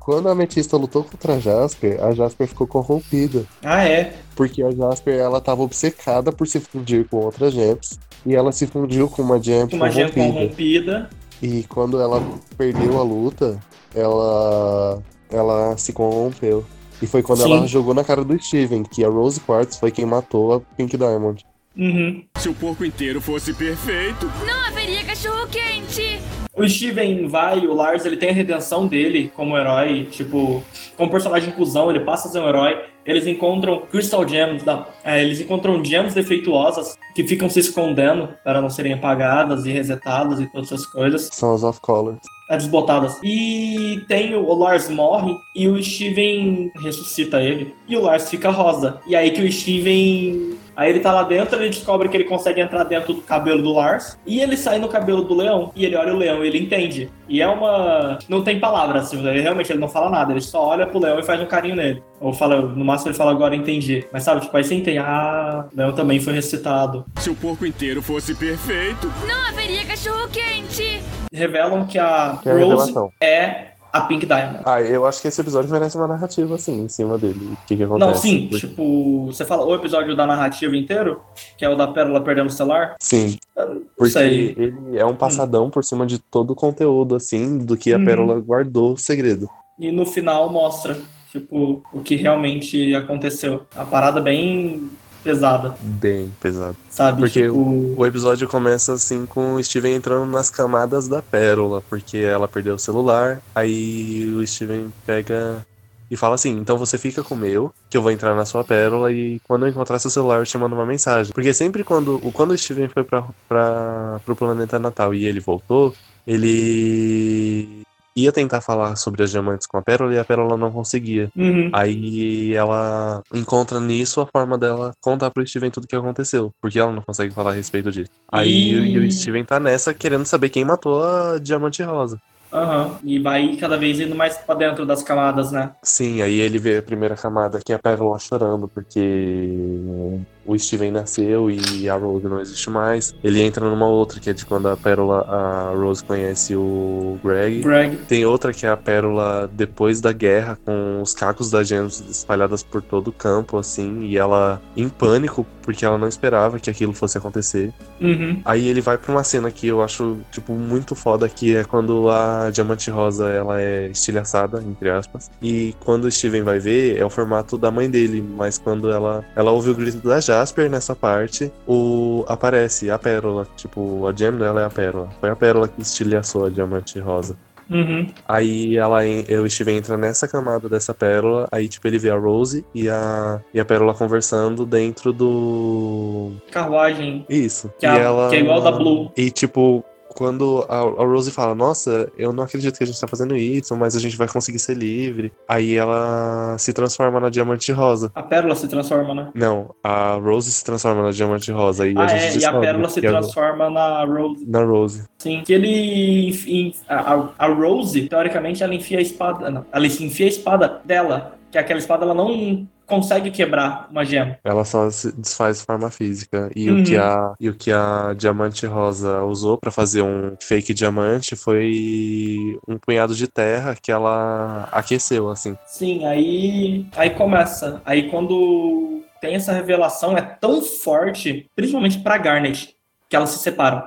Quando a Ametista lutou contra a Jasper, a Jasper ficou corrompida. Ah, é? Porque a Jasper, ela tava obcecada por se fundir com outras gems. E ela se fundiu com uma gem Uma gem corrompida. corrompida. E quando ela perdeu a luta, ela ela se corrompeu. E foi quando Sim. ela jogou na cara do Steven, que a Rose Quartz foi quem matou a Pink Diamond. Uhum. Se o porco inteiro fosse perfeito. Não haveria cachorro quente. O Steven vai, o Lars, ele tem a redenção dele como herói, tipo, como personagem cuzão, ele passa a ser um herói. Eles encontram Crystal Gems, não, é, eles encontram gems defeituosas que ficam se escondendo para não serem apagadas e resetadas e todas essas coisas. Sons of Color. É, desbotadas. E tem o Lars morre e o Steven ressuscita ele. E o Lars fica rosa. E aí que o Steven. Aí ele tá lá dentro, ele descobre que ele consegue entrar dentro do cabelo do Lars. E ele sai no cabelo do leão. E ele olha o leão e ele entende. E é uma. Não tem palavras, assim, ele, realmente ele não fala nada. Ele só olha pro leão e faz um carinho nele. Ou fala, no máximo ele fala agora entendi. Mas sabe, tipo, aí você entende. Ah, o leão também foi ressuscitado. Se o porco inteiro fosse perfeito. Não haveria cachorro quente. Revelam que a Que é a Rose é a Pink Diamond. Ah, eu acho que esse episódio merece uma narrativa, assim, em cima dele. O que que acontece? Não, sim, Porque- tipo, você fala o episódio da narrativa inteiro, que é o da Pérola perdendo o celular? Sim. Não Porque sei. ele é um passadão por cima de todo o conteúdo, assim, do que a Uhum. Pérola guardou o segredo. E no final mostra, tipo, o que realmente aconteceu. A parada bem pesada, Bem pesado. sabe? Porque tipo, O episódio começa assim com o Steven entrando nas camadas da Pérola, porque ela perdeu o celular. Aí o Steven pega e fala assim: então você fica com o meu, que eu vou entrar na sua Pérola e quando eu encontrar seu celular eu te mando uma mensagem. Porque sempre quando, o- quando o Steven foi pra, pra, pro planeta Natal e ele voltou, ele ia tentar falar sobre as diamantes com a Pérola e a Pérola não conseguia. uhum. Aí ela encontra nisso a forma dela contar pro Steven tudo o que aconteceu, porque ela não consegue falar a respeito disso. Aí E- o- o Steven tá nessa querendo saber quem matou a Diamante Rosa. Aham. E vai cada vez indo mais pra dentro das camadas, né? Sim, aí ele vê a primeira camada que é a Pérola chorando porque o Steven nasceu e a Rose não existe mais. Ele entra numa outra que é de quando a Pérola, a Rose conhece o Greg. Greg. Tem outra que é a pérola depois da guerra, com os cacos da gems espalhadas por todo o campo, assim, e ela em pânico, porque ela não esperava que aquilo fosse acontecer. Uhum. Aí ele vai pra uma cena que eu acho, tipo, muito foda, que é quando a Diamante Rosa, ela é estilhaçada, entre aspas, e quando o Steven vai ver, é o formato da mãe dele, mas quando ela, ela ouve o grito da Jasper nessa parte, o aparece a pérola, tipo, a gem dela é a pérola. Foi a pérola que estilhaçou a Diamante Rosa. Uhum. Aí ela, o Steven entra nessa camada dessa pérola, aí tipo ele vê a Rose e a, e a pérola conversando dentro do. Carruagem. Isso. Que, e é, ela... que é igual da Blue. E tipo, quando a, a Rose fala, nossa, eu não acredito que a gente tá fazendo isso, mas a gente vai conseguir ser livre. Aí ela se transforma na Diamante Rosa. A Pérola se transforma, né? Não, a Rose se transforma na Diamante Rosa. E a ah, gente é. E a descobre Pérola se transforma na Rose. na Rose. Sim. Que ele. A, a- a Rose, teoricamente, ela enfia a espada. Não, ela enfia a espada dela. Que aquela espada ela não consegue quebrar uma gema. Ela só se desfaz de forma física. E, Uhum. o, que a, e o que a Diamante Rosa usou pra fazer um fake diamante foi um punhado de terra que ela aqueceu, assim. Sim, aí. Aí começa. Aí quando tem essa revelação, é tão forte, principalmente pra Garnet, que elas se separam.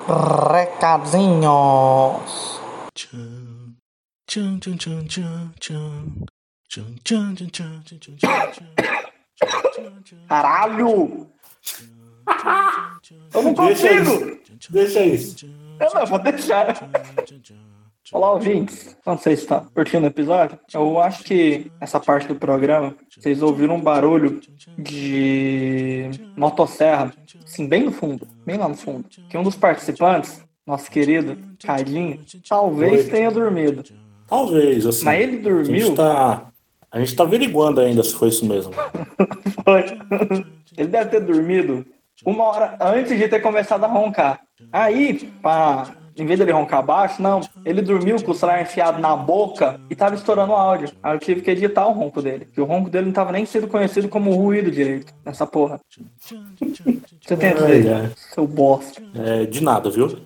Recadinhos. Caralho! Eu não Deixa consigo! Deixa isso. Eu não vou deixar. Olá, ouvintes. Não sei se tá curtindo o episódio. Eu acho que essa parte do programa, vocês ouviram um barulho de motosserra, assim, bem no fundo, bem lá no fundo. Que um dos participantes, nosso querido Carlinho, talvez Oi. tenha dormido. Talvez, assim. Mas ele A dormiu. gente tá. A gente tá averiguando ainda se foi isso mesmo. Foi. Ele deve ter dormido uma hora antes de ter começado a roncar. Aí, pra em vez dele roncar baixo, não. Ele dormiu com o celular enfiado na boca e tava estourando o áudio. Aí eu tive que editar o ronco dele. Porque o ronco dele não tava nem sendo conhecido como ruído direito nessa porra. Você tem essa aí, É, seu bosta. é, de nada, viu?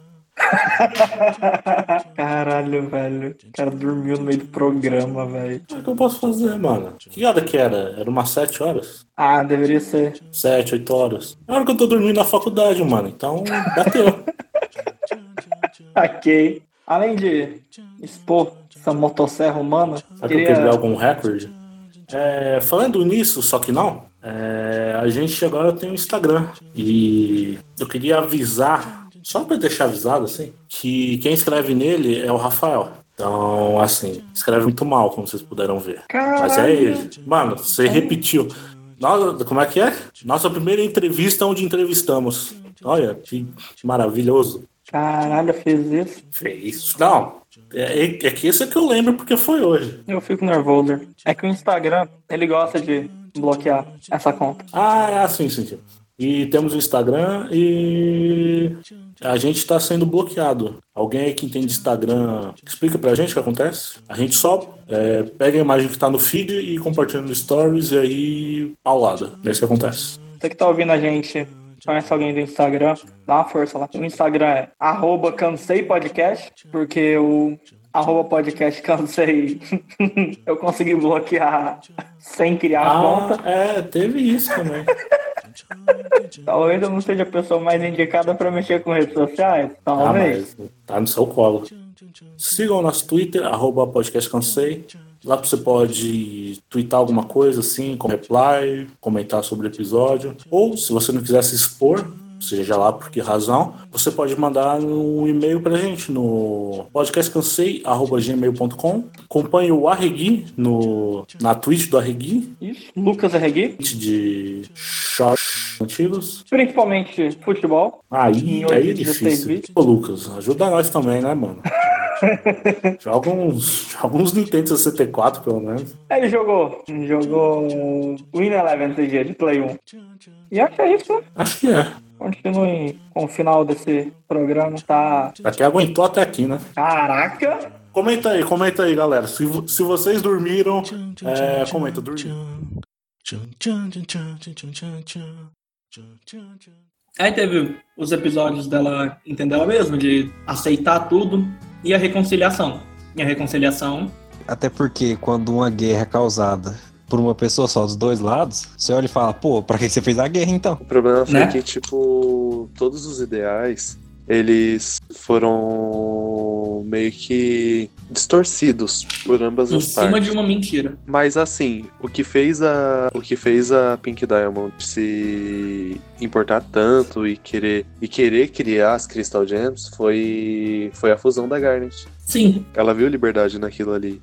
Caralho, velho. O cara dormiu no meio do programa, velho. O que eu posso fazer, mano? Que hora que era? Era umas 7 horas? Ah, deveria ser. 7, 8 horas. É hora que eu tô dormindo na faculdade, mano. Então, bateu. Ok. Além de expor essa motosserra humana, Sabe que eu queria queria. algum recorde? É, falando nisso, só que não, é, a gente agora tem um Instagram. E eu queria avisar, só pra deixar avisado assim, que quem escreve nele é o Rafael. Então, assim, escreve muito mal, como vocês puderam ver. Mas é Caralho. ele. Mano, você repetiu. Nossa, como é que é? Nossa primeira entrevista onde entrevistamos. Olha, que maravilhoso. Caralho, fez isso. Fez. Não, é, é que esse é que eu lembro porque foi hoje. Eu fico nervoso. É que o Instagram, ele gosta de bloquear essa conta. Ah, sim, sim, sim. E temos o Instagram e a gente está sendo bloqueado. Alguém aí que entende Instagram, explica pra gente o que acontece? A gente só é, pega a imagem que tá no feed e compartilha no stories e aí paulada. É isso que acontece. Você que tá ouvindo a gente, conhece alguém do Instagram, dá uma força lá. O Instagram é arroba cansei podcast, porque o arroba podcast cansei eu consegui bloquear sem criar a Ah, conta. é, teve isso também. Talvez eu não seja a pessoa mais indicada para mexer com redes sociais. Ah, Talvez. mas tá no seu colo. Sigam o nosso Twitter, arroba podcast cansei. Lá você pode twittar alguma coisa assim, com reply, comentar sobre o episódio. Ou, se você não quiser se expor, seja lá por que razão, você pode mandar um e-mail pra gente no podcastcansei.gmail.com. Acompanhe o Arregui no, na Twitch do Arregui, Isso. Lucas Arregui, de shorts antigos. principalmente futebol. Aí, aí é 16 difícil. Ô, Lucas, ajuda nós também, né, mano? joga, uns, joga uns Nintendo 64, pelo menos. Ele jogou. Jogou Win Eleven CG de Play 1. E acho que é isso, né? Acho que é. Continue com o final desse programa. Tá. Pra quem aguentou até aqui, né? Caraca! Comenta aí, comenta aí, galera. Se, se vocês dormiram, é, comenta, dormiram. Aí teve os episódios dela entender ela mesma, de aceitar tudo, e a reconciliação. E a reconciliação, Até porque quando uma guerra é causada por uma pessoa só dos dois lados, você olha e fala, pô, pra que você fez a guerra então? O problema foi Né? que, tipo, todos os ideais, eles foram meio que distorcidos por ambas em as cima partes. de uma mentira. Mas assim, o que fez a o que fez a Pink Diamond se importar tanto e querer e querer criar as Crystal Gems foi foi a fusão da Garnet. Sim. Ela viu liberdade naquilo ali.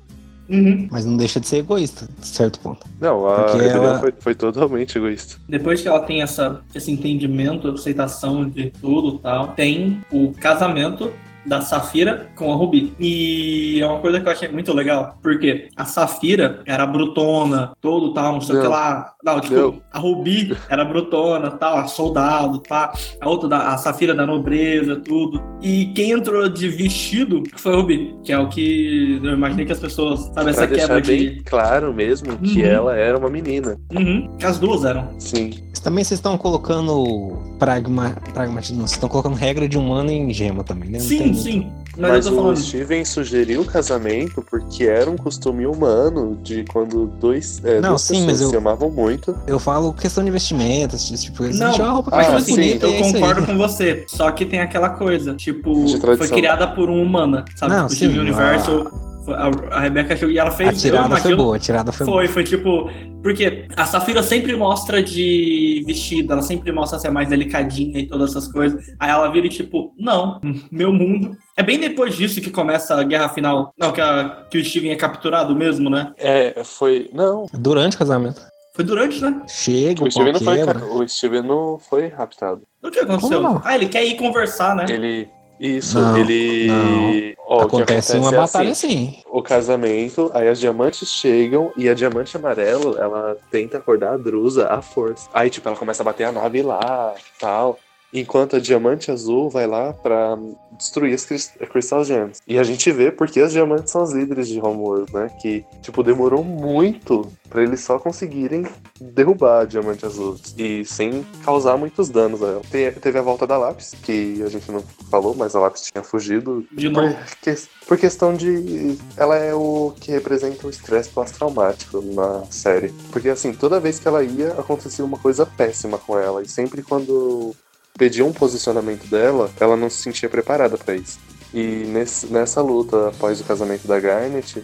Uhum. Mas não deixa de ser egoísta, de certo ponto. Não, a Porque ela- foi, foi totalmente egoísta. Depois que ela tem essa, esse entendimento, aceitação de tudo e tal, tem o casamento da Safira com a Ruby. E é uma coisa que eu achei muito legal, porque a Safira era brutona, todo tal, não sei o que lá. Não, tipo, a Ruby era brutona, tal, a soldado, tá. A outra, da, a Safira da nobreza, tudo. E quem entrou de vestido foi a Ruby, que é o que eu imaginei que as pessoas, sabe, Pra essa quebra bem de. claro mesmo que Uhum. ela era uma menina. Uhum, que as duas eram. Sim. Também vocês estão colocando pragma, pragmatismo, vocês estão colocando regra de humano em gema também, né? Não Sim. Mas, Mas eu tô o falando. Steven sugeriu o casamento porque era um costume humano de quando dois, é, Não, duas sim, pessoas mas eu- se amavam muito. Eu falo questão de vestimentas, esse tipo. Não, uma roupa que ah, sim, bonita, eu é concordo com você. Só que tem aquela coisa, tipo, foi criada por uma humana, sabe? Não, tipo, sim, Steven Universo, foi- a, a Rebecca chegou e ela fez. A tirada foi boa, a tirada foi, boa. Foi, foi tipo. Porque a Safira sempre mostra de vestido, ela sempre mostra ser mais delicadinha e todas essas coisas. Aí ela vira e tipo, não, meu mundo. É bem depois disso que começa a guerra final. Não, que, a- que o Steven é capturado mesmo, né? É, foi. Não, Durante o casamento. Foi durante, né? Chega, o o Steven não foi, o Steven não foi raptado. O que aconteceu? Ah, ele quer ir conversar, né? Ele. Isso, Não, ele. Ó, o que Acontece uma é batalha assim, assim. O casamento, aí as diamantes chegam e a diamante amarelo, ela tenta acordar a Drusa à força. Aí, tipo, ela começa a bater a nave lá tal. Enquanto a Diamante Azul vai lá pra destruir as Crystal Gems. E a gente vê porque as Diamantes são as líderes de Homeworld, né? Que, tipo, demorou muito pra eles só conseguirem derrubar a Diamante Azul. E sem causar muitos danos a ela. Te- Teve a volta da Lápis, que a gente não falou, mas a Lápis tinha fugido. De por, novo. que- por questão de. Ela é o que representa o estresse pós-traumático na série. Porque, assim, toda vez que ela ia, acontecia uma coisa péssima com ela. E sempre quando pediam um posicionamento dela, ela não se sentia preparada pra isso. E nesse- nessa luta após o casamento da Garnet,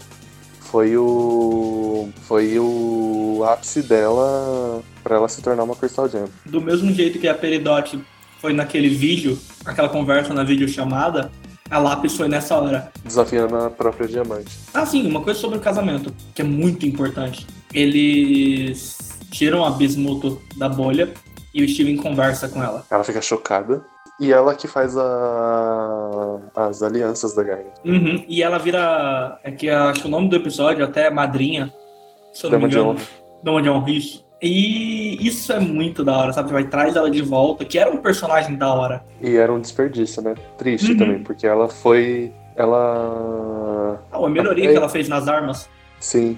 foi o. Foi o ápice dela pra ela se tornar uma Crystal Gem. Do mesmo jeito que a Peridot foi naquele vídeo, aquela conversa na videochamada, a Lápis foi nessa hora. Desafiando a própria diamante. Ah, sim, uma coisa sobre o casamento, que é muito importante. Eles tiram a Bismuto da bolha e o Steven conversa com ela. Ela fica chocada. E ela que faz a- as alianças da Garnet. Uhum, E ela vira. É que acho que o nome do episódio até é Madrinha. Se eu não Dama me de engano. Dama de honra, isso. E isso é muito da hora, sabe? Vai traz ela de volta, que era um personagem da hora. E era um desperdício, né? Triste Uhum. também, porque ela foi. Ela. Ah, a melhoria É. que ela fez nas armas. Sim.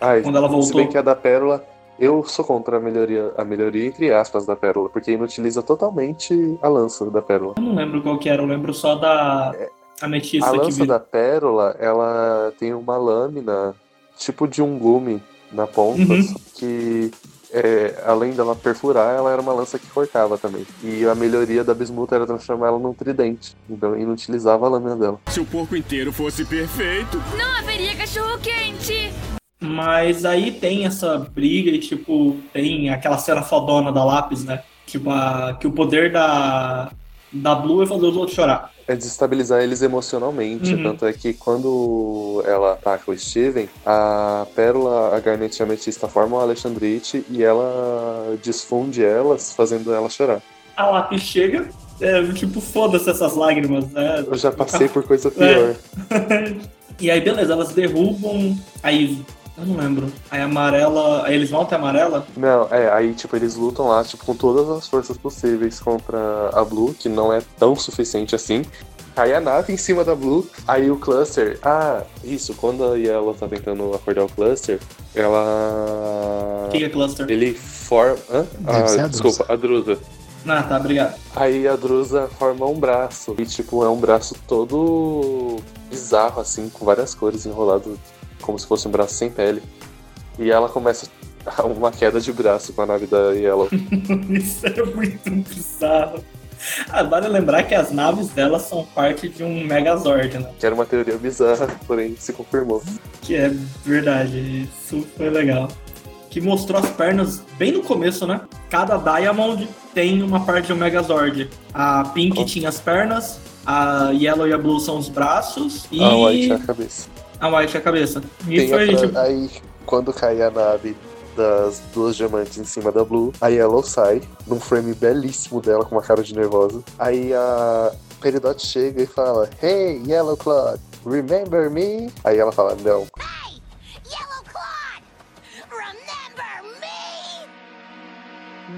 Ai, Quando ela Se voltou. bem que a da Pérola. Eu sou contra a melhoria, a melhoria entre aspas da Pérola, porque inutiliza totalmente a lança da Pérola. Eu não lembro qual que era, eu lembro só da ametista A lança da Pérola, ela tem uma lâmina tipo de um gume na ponta, Uhum. que é, além dela perfurar, ela era uma lança que cortava também. E a melhoria da Bismuta era transformar ela num tridente, então inutilizava a lâmina dela. Se o porco inteiro fosse perfeito. Não haveria cachorro quente. Mas aí tem essa briga e, tipo, tem aquela cena fodona da lápis, né? Tipo, a, que o poder da, da Blue é fazer os outros chorar. É desestabilizar eles emocionalmente. Uhum. Tanto é que quando ela ataca o Steven, a Pérola, a Garnet e a Ametista formam a Alexandrite e ela desfunde elas, fazendo ela chorar. A lápis chega, é, tipo, foda-se essas lágrimas, né? Eu já passei por coisa pior. E aí, beleza, elas derrubam. Aí, eu não lembro. Aí a amarela. Aí eles vão até a amarela. Não, é, aí tipo, eles lutam lá, tipo, com todas as forças possíveis contra a Blue, que não é tão suficiente assim. Cai a nave em cima da Blue, aí o Cluster. Ah, isso, quando a Yellow tá tentando acordar o Cluster, ela. O que é cluster? Ele forma. Hã? Deve Ah, ser a desculpa, a Drusa. Ah, tá, obrigado. Aí a Drusa forma um braço. E, tipo, é um braço todo bizarro, assim, com várias cores enrolado, como se fosse um braço sem pele. E ela começa uma queda de braço com a nave da Yellow. Isso é muito bizarro. Ah, vale lembrar que as naves delas são parte de um Megazord, né? que era uma teoria bizarra, porém se confirmou. Que é verdade, isso foi legal. Que mostrou as pernas bem no começo, né? Cada Diamond tem uma parte de um Megazord. A Pink tinha as pernas, a Yellow e a Blue são os braços e A White é a cabeça. A White é a cabeça. E Tem foi, tipo, Aí, quando cai a nave das duas diamantes em cima da Blue, a Yellow sai, num frame belíssimo dela, com uma cara de nervosa. Aí a Peridot chega e fala, Hey, Yellow Claw, remember me? Aí ela fala, não. Yellow Claw! Remember me?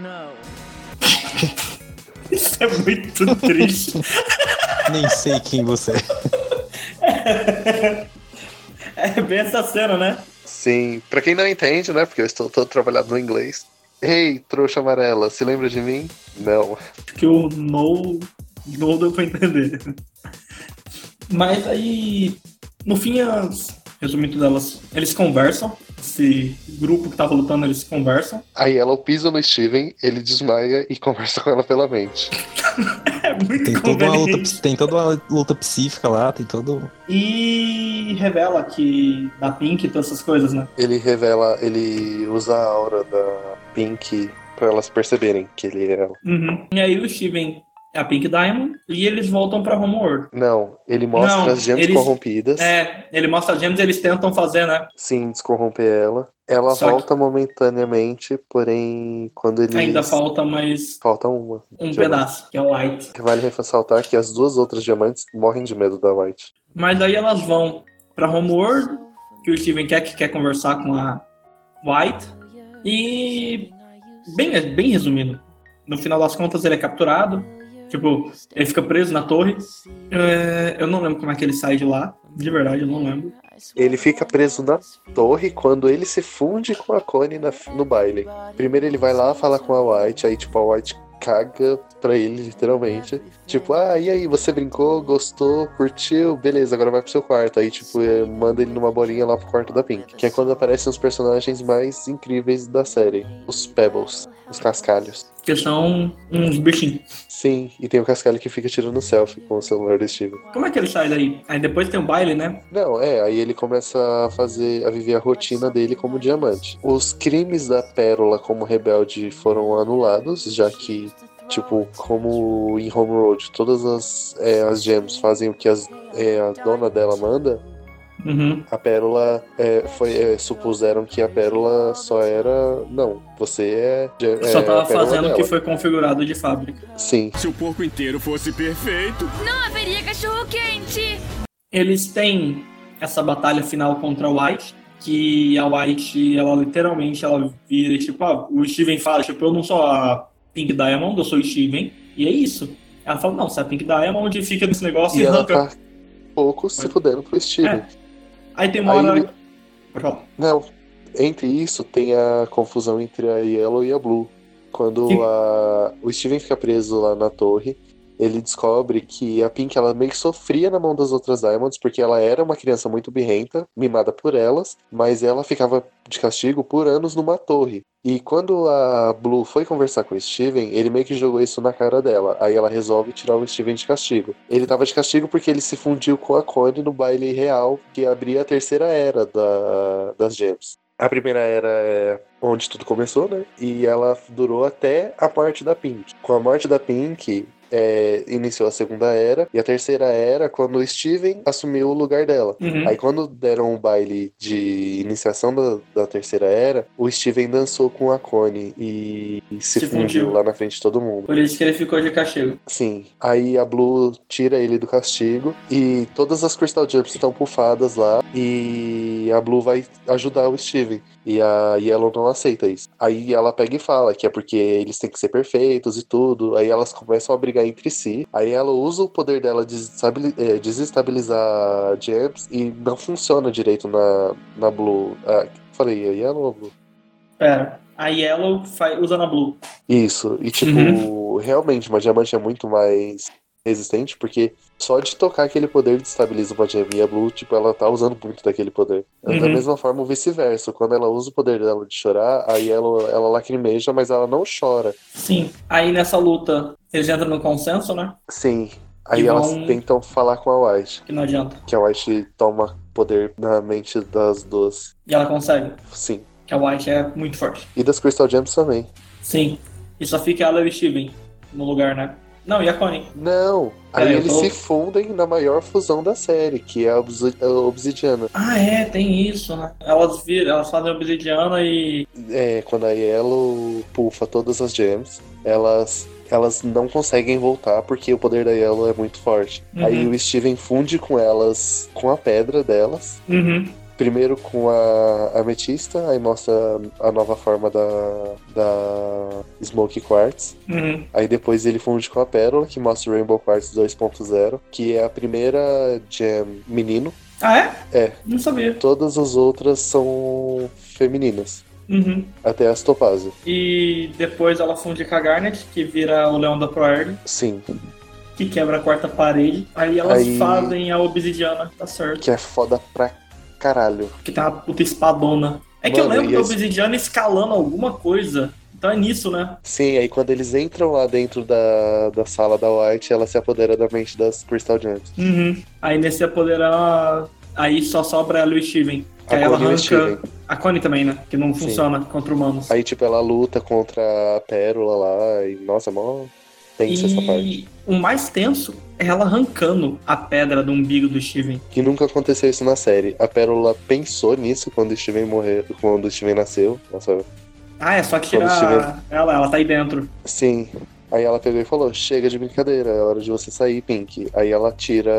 Não. isso é muito triste. Nem sei quem você é. é bem essa cena, né? Sim, pra quem não entende, né, porque eu estou todo trabalhado no inglês. Hey, trouxa amarela, se lembra de mim? Não. que o No não deu pra entender. Mas aí, no fim, as, resumindo delas, eles conversam. Esse grupo que tava lutando, eles conversam. Aí ela pisa no Steven, ele desmaia e conversa com ela pela mente. É muito Tem toda, uma luta, tem toda uma luta psíquica lá, tem todo. E revela que da Pink e todas essas coisas, né? Ele revela, ele usa a aura da Pink pra elas perceberem que ele é ela. Uhum. E aí o Steven a Pink Diamond e eles voltam pra Homeworld. Não, ele mostra Não, as gems eles- corrompidas. É, ele mostra as gems e eles tentam fazer, né? Sim, descorromper ela. Ela Só que- volta momentaneamente, porém, quando eles. Ainda falta mais Falta uma. um diamante. pedaço, que é o White. Vale ressaltar que as duas outras diamantes morrem de medo da White. Mas daí elas vão pra Homeworld, que o Steven quer que quer conversar com a White. E bem, bem resumido. No final das contas ele é capturado Tipo, ele fica preso na torre. É, eu não lembro como é que ele sai de lá. De verdade, eu não lembro. Ele fica preso na torre quando ele se funde com a Connie na- no baile. Primeiro ele vai lá falar com a White, aí tipo a White caga pra ele, literalmente. Tipo, ah, e aí, você brincou, gostou, curtiu? Beleza, agora vai pro seu quarto. Aí, tipo, eh, manda ele numa bolinha lá pro quarto da Pink. Que é quando aparecem os personagens mais incríveis da série. Os Pebbles, os cascalhos. Que são uns bichinhos. Sim, e tem o cascalho que fica tirando selfie com o celular do Steven. Como é que ele sai daí? Aí depois tem o baile, né? Não, é, aí ele começa a fazer, a viver a rotina dele como diamante. Os crimes da Pérola como rebelde foram anulados, já que, tipo, como em Home Road, todas as, é, as gems fazem o que as, é, a dona dela manda, Uhum. a Pérola é, foi, é, supuseram que a Pérola só era. Não, você é. é Só tava Pérola fazendo o que foi configurado de fábrica. Sim. Se o porco inteiro fosse perfeito. Não haveria cachorro quente. Eles têm essa batalha final contra a White, que a White, ela literalmente, ela vira, tipo, ah, o Steven fala, tipo, eu não sou a Pink Diamond, eu sou o Steven, e é isso. Ela fala, não, você é a Pink Diamond, fica nesse negócio e, E ela arranca. tá pouco se fudendo pro Steven. É. Aí tem uma Aí- hora... Não, entre isso tem a confusão entre a Yellow e a Blue. Quando a- o Steven fica preso lá na torre, ele descobre que a Pink ela meio que sofria na mão das outras Diamonds, porque ela era uma criança muito birrenta, mimada por elas, mas ela ficava de castigo por anos numa torre. E quando a Blue foi conversar com o Steven, ele meio que jogou isso na cara dela. Aí ela resolve tirar o Steven de castigo. Ele tava de castigo porque ele se fundiu com a Connie no baile real que abria a terceira era da, das Gems. A primeira era é onde tudo começou, né? E ela durou até a morte da Pink. Com a morte da Pink, é, iniciou a segunda era. E a terceira era quando o Steven assumiu o lugar dela. Uhum. Aí quando deram o baile de iniciação da, da terceira era, o Steven dançou com a Connie e, se, Se fundiu fundiu. lá na frente de todo mundo. Por isso que ele ficou de castigo. Sim. Aí a Blue tira ele do castigo e todas as Crystal Gems estão pufadas lá e a Blue vai ajudar o Steven. E a Yellow não aceita isso. Aí ela pega e fala que é porque eles têm que ser perfeitos e tudo. Aí elas começam a brigar entre si. Aí ela usa o poder dela de eh, desestabilizar Gems e não funciona direito na, na Blue. Ah, falei, a Yellow ou a Blue? Pera. A Yellow usa na Blue. Isso, e tipo, Uhum. realmente uma diamante é muito mais resistente, porque só de tocar aquele poder destabiliza uma gem. E a Blue, tipo, ela tá usando muito daquele poder. Da Uhum. mesma forma, o vice-versa. Quando ela usa o poder dela de chorar, aí ela, ela lacrimeja, mas ela não chora. Sim. Aí nessa luta, eles entram no consenso, né? Sim. Aí elas tentam falar com a White, Que não adianta. que a White toma poder na mente das duas. E ela consegue. Sim. Que a White é muito forte. E das Crystal Gems também. Sim. E só fica ela e o Steven no lugar, né? Não, e a Connie? Não, aí eu eles tô- se fundem na maior fusão da série, que é a Obsidiana. Ah, é, tem isso, né? Elas viram, elas fazem obsidiana e. É, quando a Yellow pufa todas as gems, elas elas não conseguem voltar porque o poder da Yellow é muito forte. Uhum. Aí o Steven funde com elas, com a pedra delas. Uhum. Primeiro com a ametista, aí mostra a nova forma da, da Smoke Quartz. Uhum. Aí depois ele funde com a pérola, que mostra o Rainbow Quartz 2.0, que é a primeira gem menino. Ah, é? É. Não sabia. Todas as outras são femininas. Uhum. Até as Topázio. E depois ela funde com a Garnet, que vira o Leão da Proerd, Sim. que quebra a quarta parede. Aí elas Aí- fazem a obsidiana, tá certo. Que é foda pra caralho. Que tem uma puta espadona. É que Mano, eu lembro e da esse- obsidiana escalando alguma coisa. Então é nisso, né? Sim, aí quando eles entram lá dentro da, da sala da White, ela se apodera da mente das Crystal Gems. Uhum. Aí nesse apoderar. Aí só sobra ela e o Steven. Que A aí ela Connie e o arranca. Steven. A Connie também, né? Que não Sim. funciona contra humanos. Aí, tipo, ela luta contra a Pérola lá, e nossa, mó tensa essa parte. E o mais tenso ela arrancando a pedra do umbigo do Steven. Que nunca aconteceu isso na série. A Pérola pensou nisso quando o Steven morreu, quando o Steven nasceu. Nossa, Ah, é só tirar Steven- ela, ela tá aí dentro. sim. Aí ela pegou e falou: Chega de brincadeira, é hora de você sair, Pink. Aí ela tira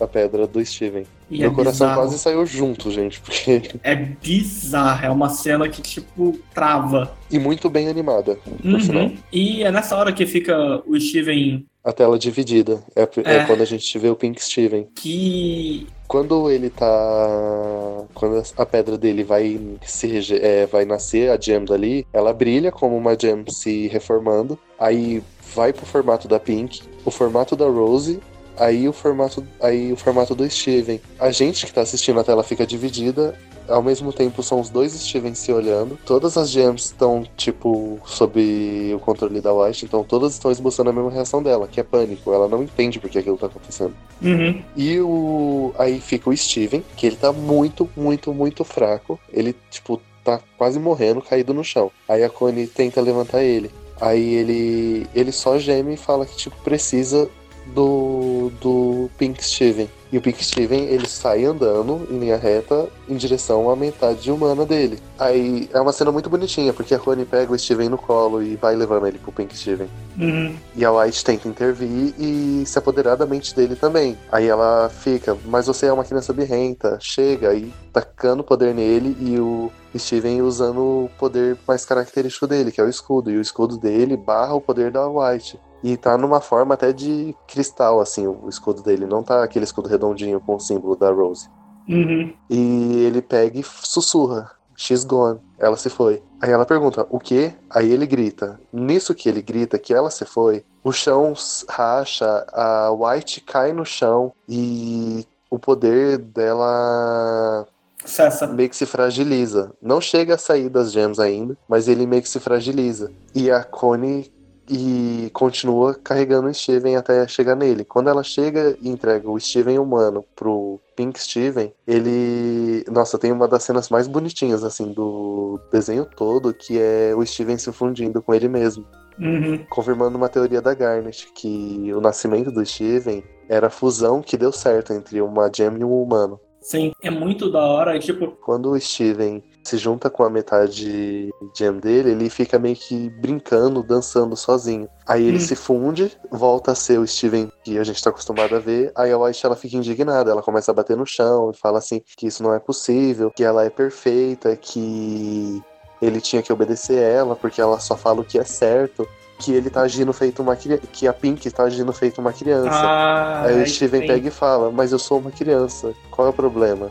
a pedra do Steven. E Meu é coração bizarro. quase saiu junto, gente, porque. É bizarro, é uma cena que, tipo, trava. E muito bem animada, Uhum. E é nessa hora que fica o Steven A tela dividida. É, é É. quando a gente vê o Pink Steven. Que. Quando ele tá. Quando a pedra dele vai, se é, vai nascer, a gem dali, ela brilha como uma gem se reformando. Aí vai pro formato da Pink, o formato da Rose. Aí o formato, aí o formato do Steven. A gente que tá assistindo a tela fica dividida. Ao mesmo tempo são os dois Steven se olhando. Todas as gems estão, tipo, sob o controle da White. Então todas estão esboçando a mesma reação dela, que é pânico. Ela não entende por que aquilo tá acontecendo. Uhum. E o. Aí fica o Steven, que ele tá muito, muito, muito fraco. Ele, tipo, tá quase morrendo, caído no chão. Aí a Connie tenta levantar ele. Aí ele. ele só geme e fala que, tipo, precisa do. do Pink Steven. E o Pink Steven, ele sai andando em linha reta em direção à metade humana dele. Aí é uma cena muito bonitinha, porque a Connie pega o Steven no colo e vai levando ele pro Pink Steven. Uhum. E a White tenta intervir e se apoderar da mente dele também. Aí ela fica, mas você é uma criança birrenta, chega e tacando poder nele e o Steven usando o poder mais característico dele, que é o escudo. E o escudo dele barra o poder da White. E tá numa forma até de cristal, assim, o escudo dele. Não tá aquele escudo redondinho com o símbolo da Rose. Uhum. E ele pega e sussurra. She's gone. Ela se foi. Aí ela pergunta, o quê? Aí ele grita. Nisso que ele grita que ela se foi, o chão racha, a White cai no chão e o poder dela Cessa. meio que se fragiliza. Não chega a sair das gems ainda, mas ele meio que se fragiliza. E a Connie e continua carregando o Steven até chegar nele. Quando ela chega e entrega o Steven humano pro Pink Steven, ele. Nossa, tem uma das cenas mais bonitinhas, assim, do desenho todo, que é o Steven se fundindo com ele mesmo. Uhum. Confirmando uma teoria da Garnet, que o nascimento do Steven era a fusão que deu certo entre uma gem e um humano. Sim, é muito da hora. Tipo, Quando o Steven se junta com a metade gem dele, ele fica meio que brincando, dançando sozinho. Aí ele Hum. se funde, volta a ser o Steven que a gente tá acostumado a ver. Aí a White ela fica indignada, ela começa a bater no chão e fala assim que isso não é possível, que ela é perfeita, que ele tinha que obedecer ela porque ela só fala o que é certo. Que ele tá agindo feito uma criança. Que a Pink tá agindo feito uma criança. ah, Aí o Steven pega e fala, mas eu sou uma criança, qual é o problema?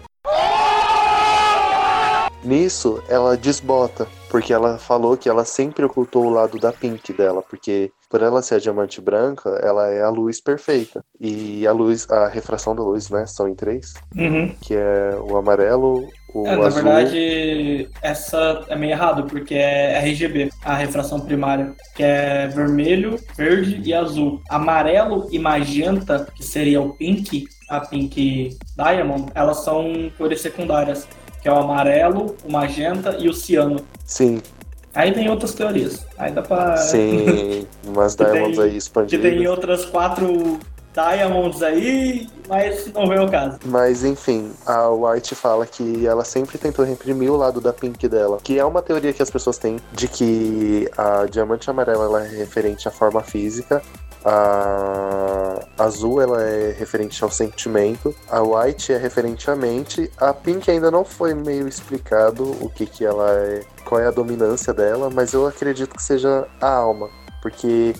Nisso, ela desbota, porque ela falou que ela sempre ocultou o lado da Pink dela, porque por ela ser a diamante branca, ela é a luz perfeita. E a luz, a refração da luz, né, são em três, Uhum. que é o amarelo, o É, na azul... verdade, essa é meio errado, porque é RGB, a refração primária, que é vermelho, verde e azul. Amarelo e magenta, que seria o pink, a pink diamond, elas são cores secundárias, que é o amarelo, o magenta e o ciano. Sim, Aí tem outras teorias. Aí dá pra. sim, umas Que diamonds tem- aí Que expandidas. tem outras quatro diamonds aí, mas não vem ao caso. Mas enfim, a White fala que ela sempre tentou reprimir o lado da Pink dela, que é uma teoria que as pessoas têm de que a diamante amarela ela é referente à forma física, a azul ela é referente ao sentimento, a white é referente à mente, a pink ainda não foi meio explicado o que que ela é, qual é a dominância dela, mas eu acredito que seja a alma, porque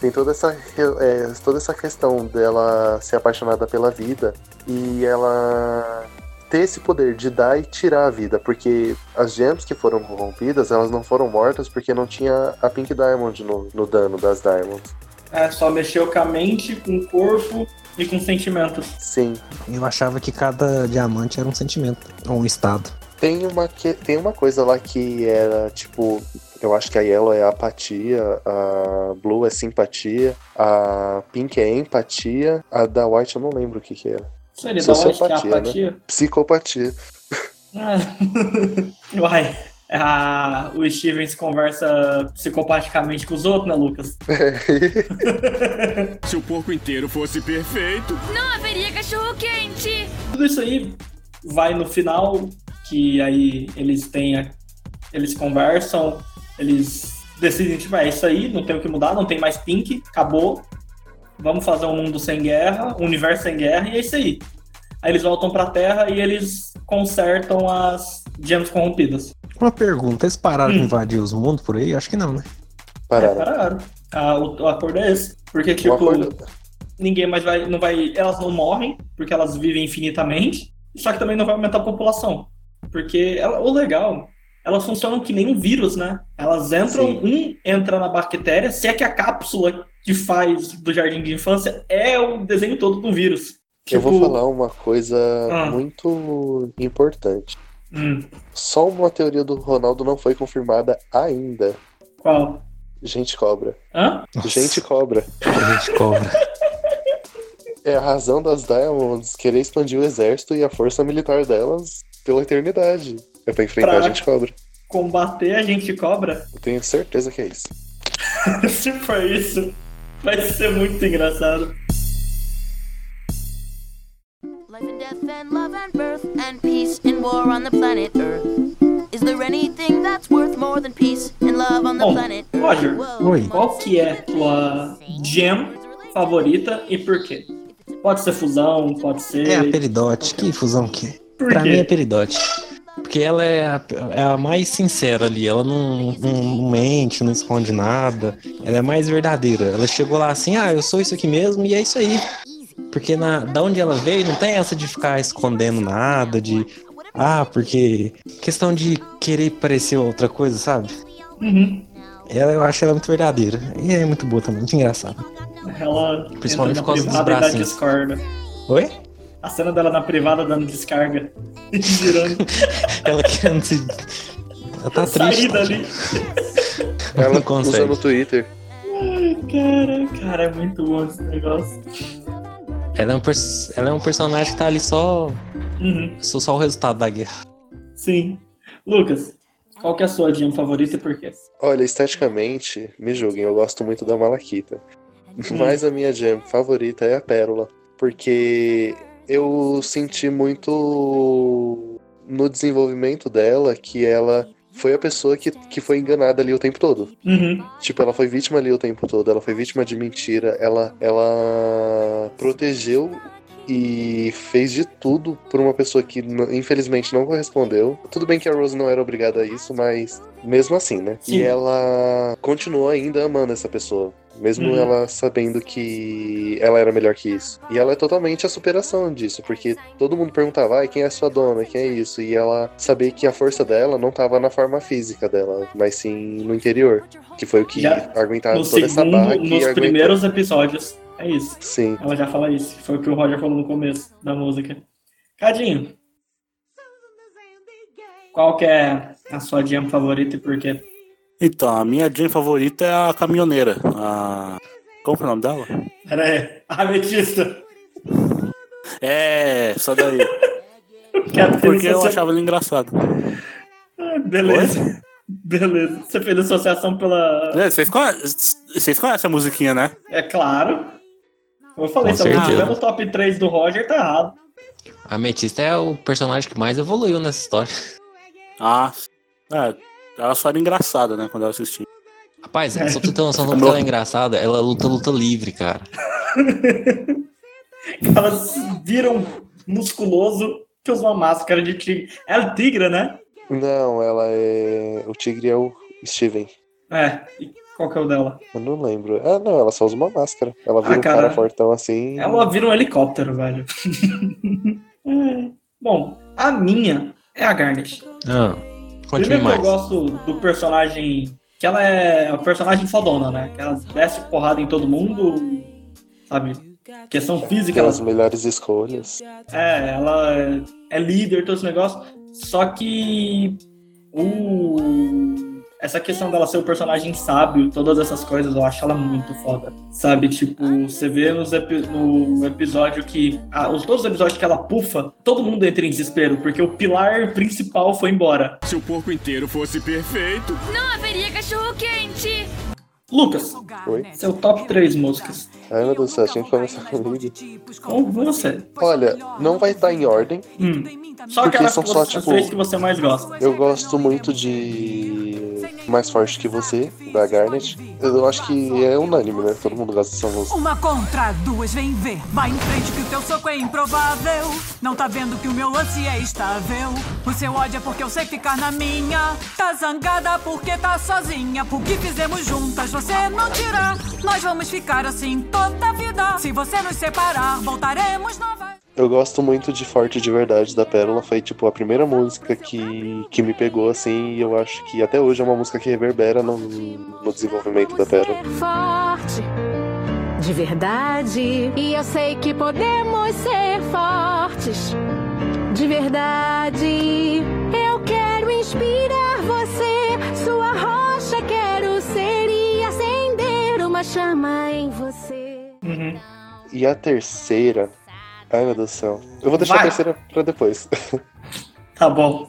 tem toda essa, é, toda essa questão dela ser apaixonada pela vida e ela ter esse poder de dar e tirar a vida, porque as gems que foram corrompidas, elas não foram mortas porque não tinha a Pink Diamond no, no dano das Diamonds. É, só mexeu com a mente, com o corpo e com sentimentos. Sim. Eu achava que cada diamante era um sentimento, ou um estado. Tem uma, que, tem uma coisa lá que era tipo. Eu acho que a Yellow é apatia, a Blue é simpatia, a Pink é empatia, a da White eu não lembro o que que era. Seria da onde que é né? apatia? Psicopatia. Ah, Uai, ah, o Steven se conversa psicopaticamente com os outros, né, Lucas? Se o porco inteiro fosse perfeito. Não haveria cachorro quente. Tudo isso aí vai no final, que aí eles têm. a- Eles conversam, eles decidem, tipo, é isso aí, não tem o que mudar, não tem mais Pink, acabou. Vamos fazer um mundo sem guerra, um universo sem guerra, e é isso aí. Aí eles voltam pra Terra e eles consertam as gems corrompidas. Uma pergunta, eles pararam Hum. de invadir os mundos por aí? Acho que não, né? Pararam. Pararam. Ah, o, o acordo é esse. Porque, tipo, acordo- ninguém mais vai, não vai. Elas não morrem, porque elas vivem infinitamente. Só que também não vai aumentar a população. Porque ela- o legal, elas funcionam que nem um vírus, né? Elas entram, um entra na bactéria, se é que a cápsula que faz do jardim de infância é o desenho todo do vírus. Eu vou Tipo, falar uma coisa Ah. muito importante. Hum, Só uma teoria do Ronaldo não foi confirmada ainda. qual? Gente cobra. Hã? Gente cobra. Gente cobra. É a razão das Diamonds querer expandir o exército e a força militar delas pela eternidade. É pra enfrentar Pra- a gente cobra. Combater a gente cobra? Eu tenho certeza que é isso. Se for isso, vai ser muito engraçado. Life and death and love and birth war on the planet Earth. Is there anything that's worth more than peace and love on the Bom, planet Earth? Roger, Oi. qual que é tua jam favorita e por quê? Pode ser fusão, pode ser. É a Peridote. Que fusão que é? Por Pra quê? mim é Peridote. Porque ela é a, é a mais sincera ali. Ela não, não, não mente, não esconde nada. Ela é mais verdadeira. Ela chegou lá assim, ah, eu sou isso aqui mesmo e é isso aí. Porque na, da onde ela veio, não tem essa de ficar escondendo nada, de. Ah, porque. Questão de querer parecer outra coisa, sabe? Uhum. Ela, eu acho ela muito verdadeira. E é muito boa também, muito engraçada. Ela Principalmente entra por na causa dos e bracinhos. discorda. Oi? A cena dela na privada dando descarga. Girando. Ela querendo se. Ela tá triste. Sair dali. Ela Não consegue. usa no Twitter. Ai, cara, cara, é muito bom esse negócio. Ela é, um pers- ela é um personagem que tá ali só. Uhum. Só, só o resultado da guerra. Sim. Lucas, qual que é a sua jam favorita e por quê? Olha, esteticamente, me julguem, eu gosto muito da Malaquita. Mas a minha jam favorita é a Pérola. Porque eu senti muito no desenvolvimento dela que ela foi a pessoa que, que foi enganada ali o tempo todo. Uhum. Tipo, ela foi vítima ali o tempo todo, ela foi vítima de mentira, ela, ela protegeu e fez de tudo por uma pessoa que infelizmente não correspondeu. Tudo bem que a Rose não era obrigada a isso, mas mesmo assim, né? Sim. E ela continuou ainda amando essa pessoa. Mesmo Uhum. ela sabendo que ela era melhor que isso. E ela é totalmente a superação disso, porque todo mundo perguntava, ai, quem é sua dona? Quem é isso? E ela saber que a força dela não tava na forma física dela, mas sim no interior. Que foi o que Já aguentava toda essa segundo, barra que nos aguentou. primeiros episódios. É isso. Sim. Ela já fala isso, foi o que o Roger falou no começo da música. Cadinho. Qual que é a sua jam favorita e por quê? Então, a minha jam favorita é a caminhoneira. A... Como que é o nome dela? Pera aí, ametista. É, essa daí. Porque eu achava ela engraçada. Ah, Beleza. Beleza. Você fez associação pela. É, Vocês conhecem, vocês conhecem a musiquinha, né? É claro. Eu falei, se eu não certeza. tiver no top 3 do Roger, tá errado. A Ametista é o personagem que mais evoluiu nessa história. Ah, é, ela só era engraçada, né, quando eu assisti. Rapaz, só pra você ter noção do que ela é engraçada, ela luta luta livre, cara. Elas viram musculoso que usa uma máscara de tigre. É o tigre, né? Não, ela é. O tigre é o Steven. É. Qual que é o dela? Eu não lembro. Ah, não, ela só usa uma máscara. Ela vira Ah, um cara cara. fortão assim. Ela vira um helicóptero, velho. Bom, a minha é a Garnet. Ah, Primeiro que mais. eu gosto do personagem. Que ela é a personagem fodona, né? Que ela desce porrada em todo mundo. Sabe? Questão física, Tem ela as melhores escolhas. É, ela é, é líder, todo esse negócio. Só que o essa questão dela ser o personagem sábio, todas essas coisas, eu acho ela muito foda. Sabe, tipo, você vê nos epi- no episódio que. ah, os, todos os episódios que ela pufa, todo mundo entra em desespero, porque o pilar principal foi embora. Se o porco inteiro fosse perfeito. Não haveria cachorro quente. Lucas, Oi? seu top 3 músicas. Ai, meu Deus do céu, tinha que começar comigo. Com você. Olha, não vai estar em ordem. Hum. Só Porque aquelas são que só, tipo- três que você mais gosta. Eu gosto muito de Mais Forte Que Você, da Garnet. Eu acho que é unânime, né? Todo mundo gosta dessa música. Uma contra duas, vem ver. Vai em frente que o teu soco é improvável. Não tá vendo que o meu lance é estável. O seu ódio é porque eu sei ficar na minha. Tá zangada porque tá sozinha. Por que fizemos juntas, você não tira. Nós vamos ficar assim toda vida. Se você nos separar, voltaremos novas. Eu gosto muito de Forte de Verdade da Pérola. Foi, tipo, a primeira música que, que me pegou, assim. E eu acho que até hoje é uma música que reverbera no, no desenvolvimento da Pérola. forte, de verdade. E eu sei que podemos ser fortes, de verdade. Eu quero inspirar você, sua rocha quero ser e acender uma chama em você. E a terceira. Ai, meu Deus do céu. Eu vou deixar Vai. a terceira pra depois. Tá bom.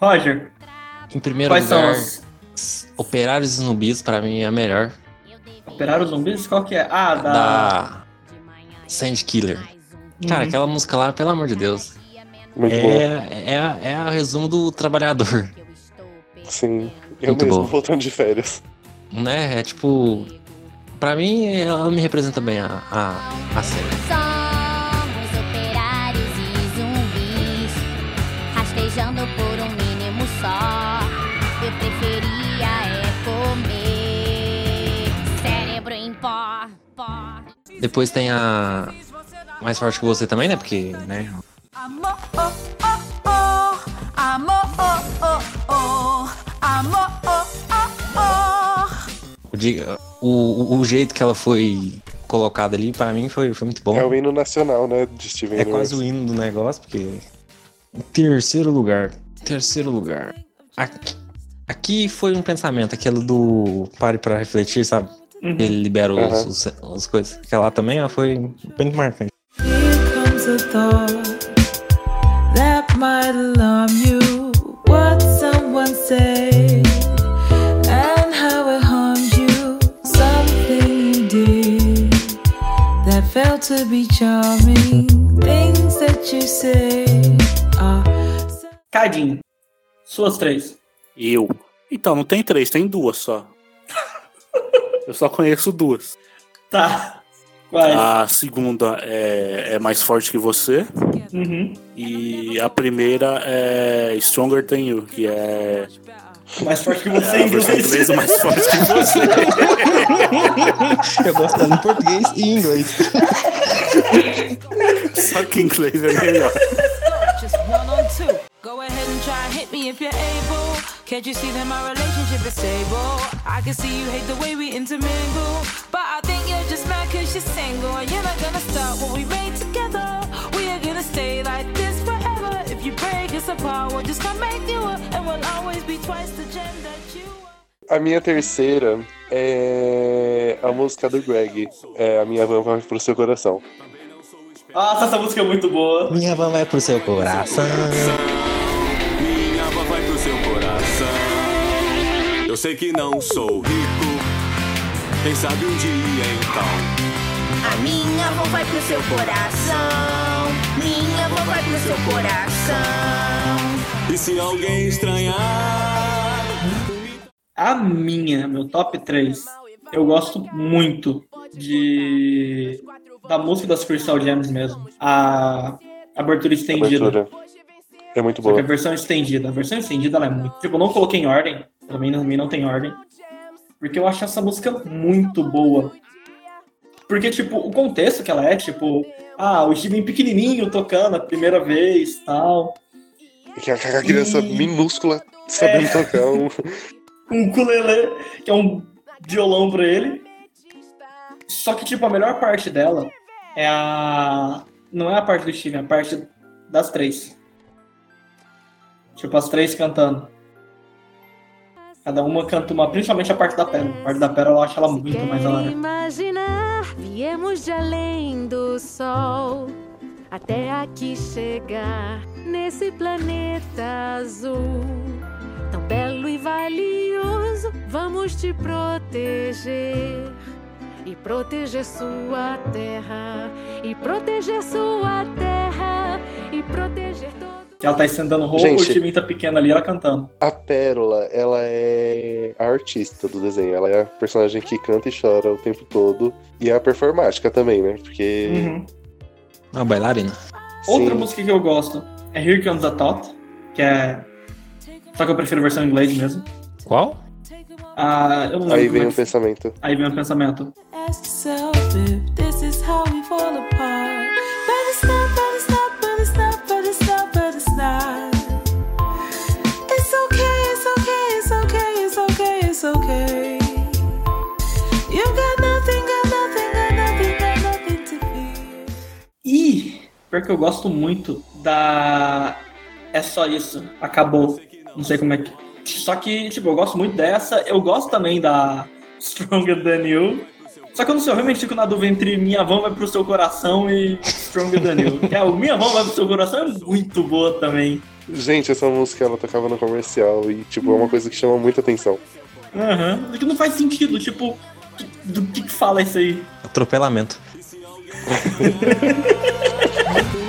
Roger, Em primeiro Quais são lugar, as- Operários e Zumbis, pra mim, é a melhor. Operário Zumbis? Qual que é? Ah, da. Da Sand Killer. Cara, Uhum. aquela música lá, pelo amor de Deus. Muito é, bom. é, a- é a resumo do trabalhador. Sim. Eu Muito mesmo, bom. voltando de férias. Né? É tipo. Pra mim, ela me representa bem a, a, a série. Somos operários e zumbis, rastejando por um mínimo só. Eu preferia é comer cérebro em pó, pó. Depois tem a. Mais forte que você também, né? Porque, né? Amor, oh, oh, oh. Amor, oh, oh, oh. Amor, oh, oh, oh. O, di- o, o- jeito que ela foi colocada ali, pra mim, foi, foi muito bom. É o hino nacional, né? De Steven É quase o hino do negócio, porque. Em terceiro lugar. Terceiro lugar. Aqui, aqui foi um pensamento, aquele do pare pra refletir, sabe? Uhum. Ele libera os, Aham. os, as coisas. Aquela lá também ela foi bem marcante. Here comes a thought that might alarm you. To be charming. Things that you said are Cadinho. Suas três. Eu. Então, não tem três, tem duas só. Eu só conheço duas. Tá. Vai. A segunda é, é mais forte que você. Uhum. E a primeira é Stronger Than You, que é. Mais forte que você é em inglês. inglesa mais forte que você. Eu gosto em português e em inglês. Só que em inglês é melhor. just one on two. Go ahead and try and hit me if you're able. Can't you see that my relationship is stable? I can see you hate the way we intermingle. But I think you're just mad cause you're single. And you're not gonna start what we made together. We are gonna stay like this forever. If you break us apart, we'll just come make you up. And we'll always be twice the gem that you A minha terceira é a música do Greg. É a minha van vai pro seu coração. Nossa, essa música é muito boa. Minha van vai pro seu coração. Minha avó vai pro seu coração. Eu sei que não sou rico. Quem sabe um dia então. A minha avó vai pro seu coração. Minha avó vai pro seu coração. E se alguém estranhar? A minha, meu top 3, eu gosto muito de. Da música das Crystal Gems mesmo. A abertura estendida. Abertura. É muito Só que boa. a versão estendida. A versão estendida ela é muito. Tipo, eu não coloquei em ordem. Pra mim, pra mim não tem ordem. Porque eu acho essa música muito boa. Porque, tipo, o contexto que ela é, tipo, ah, o Steven pequenininho tocando a primeira vez tal. Que a a criança minúscula sabendo É. tocar um. um ukulele, que é um violão pra ele. Só que, tipo, a melhor parte dela é a. Não é a parte do Steven, é a parte das três. Tipo, as três cantando. Cada uma canta uma, principalmente a parte da Pérola. A parte da Pérola eu acho ela muito mais hora. Imaginar, viemos de além do sol, até aqui chegar nesse planeta azul. Tão belo e valioso, vamos te proteger. E proteger sua terra, e proteger sua terra, e proteger todo. Ela tá estendendo roupa, Gente. o Steven tá pequeno ali, ela cantando. A Pérola, ela é a artista do desenho. Ela é a personagem que canta e chora o tempo todo. E é a performática também, né? Porque. Uhum. Uma bailarina. Outra Sim. música que eu gosto é Here Comes a Thought, que é. Só que eu prefiro a versão em inglês mesmo. Qual? Ah, eu não Aí vem o que- pensamento. Aí vem o pensamento. Ask yourself if this is how we fall apart. But it's not, but it's not, but it's not, but it's not, but it's not. It's okay, it's okay, it's okay, it's okay, it's okay. You got nothing, got nothing, got nothing, got nothing to. E pior que eu gosto muito da. É só isso. Acabou. Não sei como é que. Só que, tipo, eu gosto muito dessa. Eu gosto também da Stronger Than You. Só que eu não sei, eu realmente fico na dúvida entre Minha Van vai pro seu coração e Stronger Than You. É, o Minha Van vai pro seu coração é muito boa também. Gente, essa música ela tocava no comercial e, tipo, é uma coisa que chama muita atenção. Aham. Que não faz sentido, tipo, do que, que fala isso aí? Atropelamento.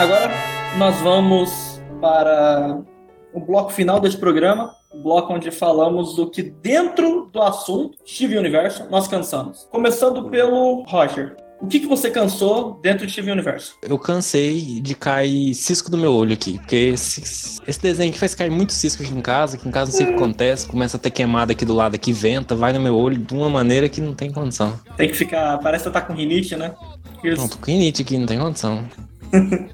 Agora nós vamos para o bloco final desse programa, o bloco onde falamos do que dentro do assunto Steve Universo nós cansamos. Começando pelo Roger. O que, que você cansou dentro de Steve Universo? Eu cansei de cair cisco do meu olho aqui, porque esse, esse desenho aqui faz cair muito cisco aqui em casa, que em casa não sei o que acontece, começa a ter queimada aqui do lado, aqui venta, vai no meu olho de uma maneira que não tem condição. Tem que ficar. Parece que tá com rinite, né? Isso. Não, tô com rinite aqui, não tem condição.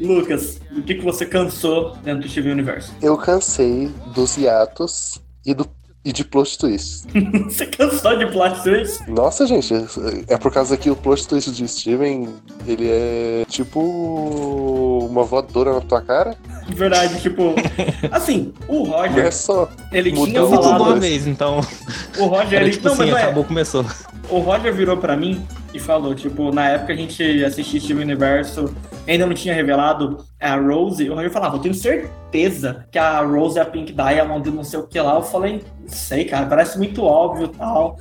Lucas, o que, que você cansou dentro do Steve Universo? Eu cansei dos hiatos e, do, e de plot twists. você cansou de plot twist? Nossa, gente, é por causa que o plot twist de Steven, ele é tipo uma voadora na tua cara. Verdade, tipo. Assim, o Não é Roger, só. ele tinha de uma falado. vez, então. O Roger, Era ele. tipo Não, mas assim, não é. acabou, começou. O Roger virou pra mim e falou, tipo, na época a gente assistia Steve Universo, ainda não tinha revelado a Rose, o Roger falava, eu tenho certeza que a Rose é a Pink Diamond, não sei o que lá. Eu falei, não sei, cara, parece muito óbvio e tal.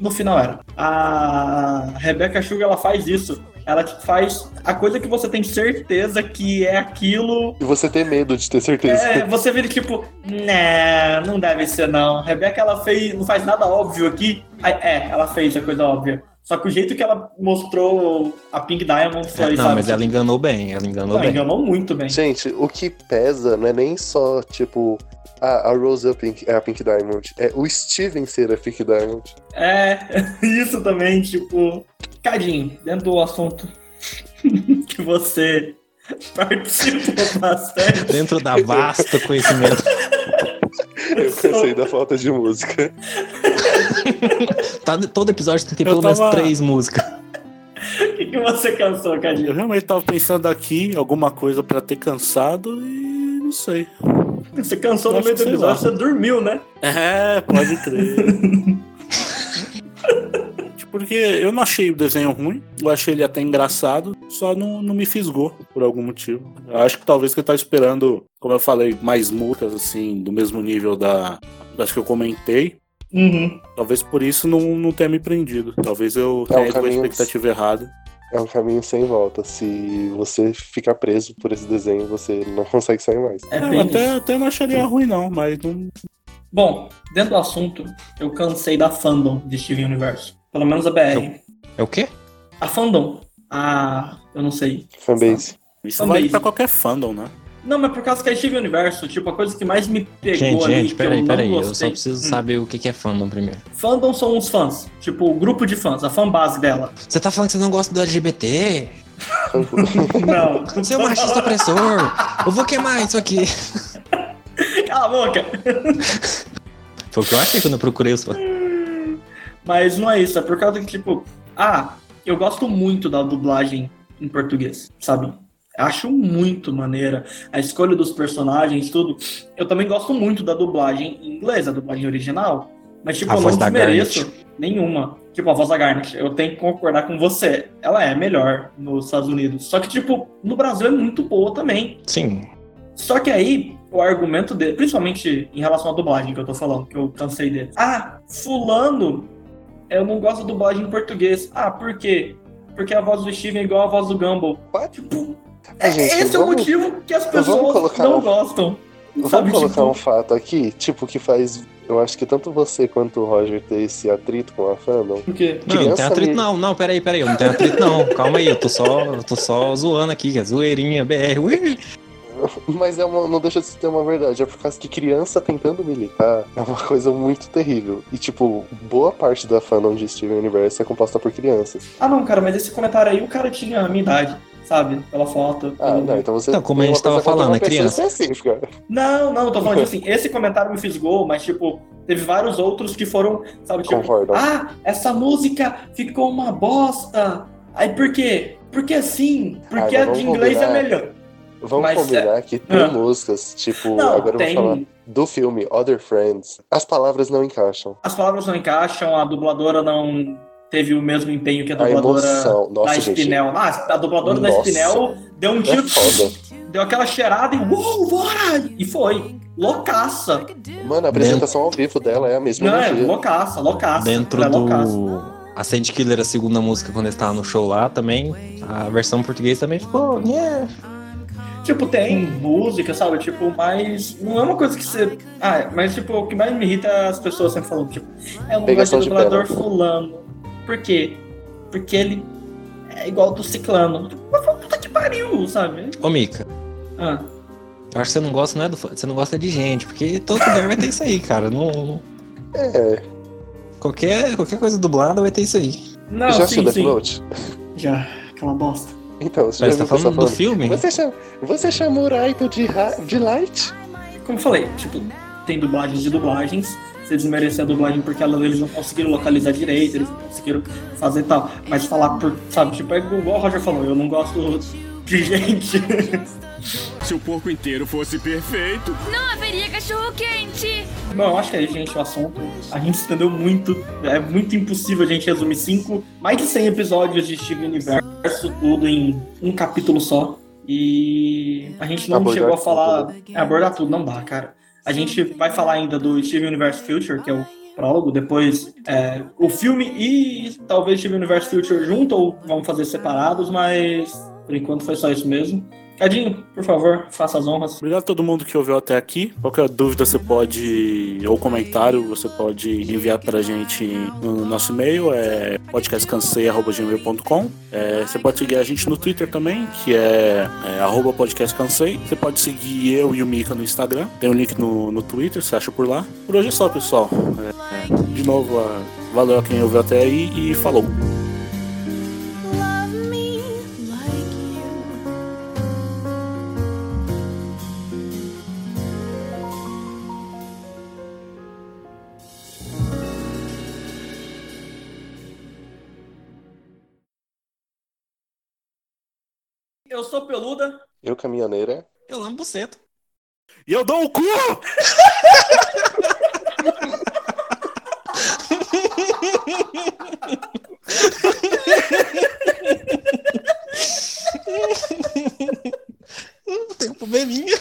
No final era. A Rebecca Sugar, ela faz isso. Ela tipo, faz a coisa que você tem certeza que é aquilo E você tem medo de ter certeza. é, você vira tipo, não, não deve ser não. Rebeca, ela fez, não faz nada óbvio aqui. Aí, é, ela fez a coisa óbvia. Só que o jeito que ela mostrou a Pink Diamond foi, não, sabe? mas ela enganou bem, ela enganou Não, bem. enganou muito bem. Gente, o que pesa não é nem só, tipo, ah, a Rose é a Pink, é a Pink Diamond. É o Steven ser a Pink Diamond. É, isso também, tipo, Cadinho, dentro do assunto que você participou bastante. Dentro da vasta conhecimento. Eu cansei da falta de música. Tá, todo episódio tem pelo menos tava- três músicas. O que, que você cansou, Cadinho? Eu realmente tava pensando aqui alguma coisa pra ter cansado e não sei. Você cansou no meio do episódio, lá. você dormiu, né? É, pode crer. Porque eu não achei o desenho ruim, eu achei ele até engraçado, só não, não me fisgou por algum motivo. Eu acho que talvez que eu tava esperando, como eu falei, mais músicas assim, do mesmo nível da das que eu comentei. Uhum. Talvez por isso não, não tenha me prendido. Talvez eu É tenha ido com a expectativa errada. É um caminho sem volta. Se você ficar preso por esse desenho, você não consegue sair mais. É É, bem até, até não acharia ruim, não, mas não. Bom, dentro do assunto, eu cansei da fandom de Steven Universo. Pelo menos a BR. É o quê? A fandom. A. Eu não sei. Fanbase. Isso Fanbase. vale pra qualquer fandom, né? Não, mas por causa que é Steven Universo, tipo, a coisa que mais me pegou Gente, ali, gente, peraí, peraí. Eu só preciso Hum. saber o que que é fandom primeiro. Fandom são os fãs. Tipo, o grupo de fãs, a fanbase dela. Você tá falando que você não gosta do LGBT? Não. Você é um machista opressor. Eu vou queimar isso aqui. Cala a boca! Foi o que eu achei quando eu procurei os fãs. Mas não é isso, é por causa que, tipo, ah, eu gosto muito da dublagem em português, sabe? Acho muito maneira a escolha dos personagens, tudo. Eu também gosto muito da dublagem em inglês, a dublagem original. Mas, tipo, A eu não desmereço. Nenhuma. Tipo, a voz da Garnet, eu tenho que concordar com você. Ela é melhor nos Estados Unidos. Só que, tipo, no Brasil é muito boa também. Sim. Só que aí, o argumento dele, principalmente em relação à dublagem que eu tô falando, que eu cansei dele. Ah, fulano, eu não gosto da dublagem em português. Ah, por quê? Porque a voz do Steven é igual a voz do Gumball. Tipo, é- gente, esse é o vamos- motivo que as vamos pessoas colocar não um- gostam. Vamos Sabe, colocar tipo- um fato aqui, tipo, que faz. Eu acho que tanto você quanto o Roger ter esse atrito com a fandom. Por quê? Não, não tem atrito não, não, peraí, peraí, eu não tenho atrito não, calma aí, eu tô só, eu tô só zoando aqui, que é zoeirinha, BR, ui. Mas é uma, não deixa de ser uma verdade. É por causa que criança tentando militar é uma coisa muito terrível. E, tipo, boa parte da fandom de Steven Universe é composta por crianças. Ah, não, cara, mas esse comentário aí, o cara tinha a minha idade, sabe? Pela foto. Ah, pelo- não, então você. Então, como a gente tava falando, é criança. específica. Não, não, tô falando assim, esse comentário me fisgou, mas tipo, teve vários outros que foram, sabe, tipo, Concordo. ah, essa música ficou uma bosta. Aí por quê? Porque assim, porque Ah, a mas de inglês é combinar. melhor. Vamos Mas, combinar é- que tem Ah. músicas, tipo, Não, agora tem. eu vou falar do filme Other Friends. As palavras não encaixam. As palavras não encaixam, a dubladora não teve o mesmo empenho que a A dubladora emoção, nossa, da gente. Spinel. Ah, a dubladora da Nossa. Spinel deu um É tiro, foda. deu aquela cheirada e uou, bora! E foi. Loucaça. Mano, a apresentação ao vivo dela é a mesma Não, é energia. loucaça, loucaça. Dentro é loucaça. do. A Sand Killer, a segunda música, quando eles estavam no show lá também, a versão portuguesa também ficou. Yeah. Tipo, tem música, sabe? Tipo, mas não é uma coisa que você. Ah, mas tipo, o que mais me irrita é as pessoas sempre falando, tipo, é um Pegação gosto do dublador fulano. Por quê? Porque ele é igual do ciclano. Mas puta que pariu, sabe? Ô, Mika, Ah. eu acho que você não gosta, não é do, você não gosta de gente, porque todo lugar vai ter isso aí, cara. Não, não- É. qualquer, qualquer coisa dublada vai ter isso aí. Não, Já sim, assistiu Death. Note? Já, aquela bosta. Então, você Mas já tá viu o que eu tô falando do filme? Você chama, você chama o Raito de, de Light? Como eu falei, tipo, tem dublagens de dublagens. Você desmerecer a dublagem porque ela- eles não conseguiram localizar direito, eles não conseguiram fazer tal. Mas falar por, sabe, tipo, é igual o Roger falou, eu não gosto de gente. Se o porco inteiro fosse perfeito. Não haveria cachorro quente. Bom, eu acho que é, gente, o assunto. A gente estendeu muito. É muito impossível a gente resumir cinco, mais de 100 episódios de Steven Universo, tudo em um capítulo só. E a gente não Abordar chegou a tudo, falar. É, abordar tudo, não dá, cara. A gente vai falar ainda do Steven Universe Future, que é o prólogo, depois é, o filme e talvez Steven Universe Future junto, ou vamos fazer separados, mas por enquanto foi só isso mesmo. Cadinho, por favor, faça as honras. Obrigado a todo mundo que ouviu até aqui. Qualquer dúvida você pode, ou comentário, você pode enviar pra gente no nosso e-mail, é podcastcansei.gmail.com. É, você pode seguir a gente no Twitter também, que é, é podcastcansei. Você pode seguir eu e o Mika no Instagram. Tem um link no, no Twitter, você acha por lá. Por hoje é só, pessoal. É, de novo, valeu a quem ouviu até aí e falou. sou peluda. Eu caminhoneira. É. Eu lambo buceta. E eu dou o cu! Tem um probleminha.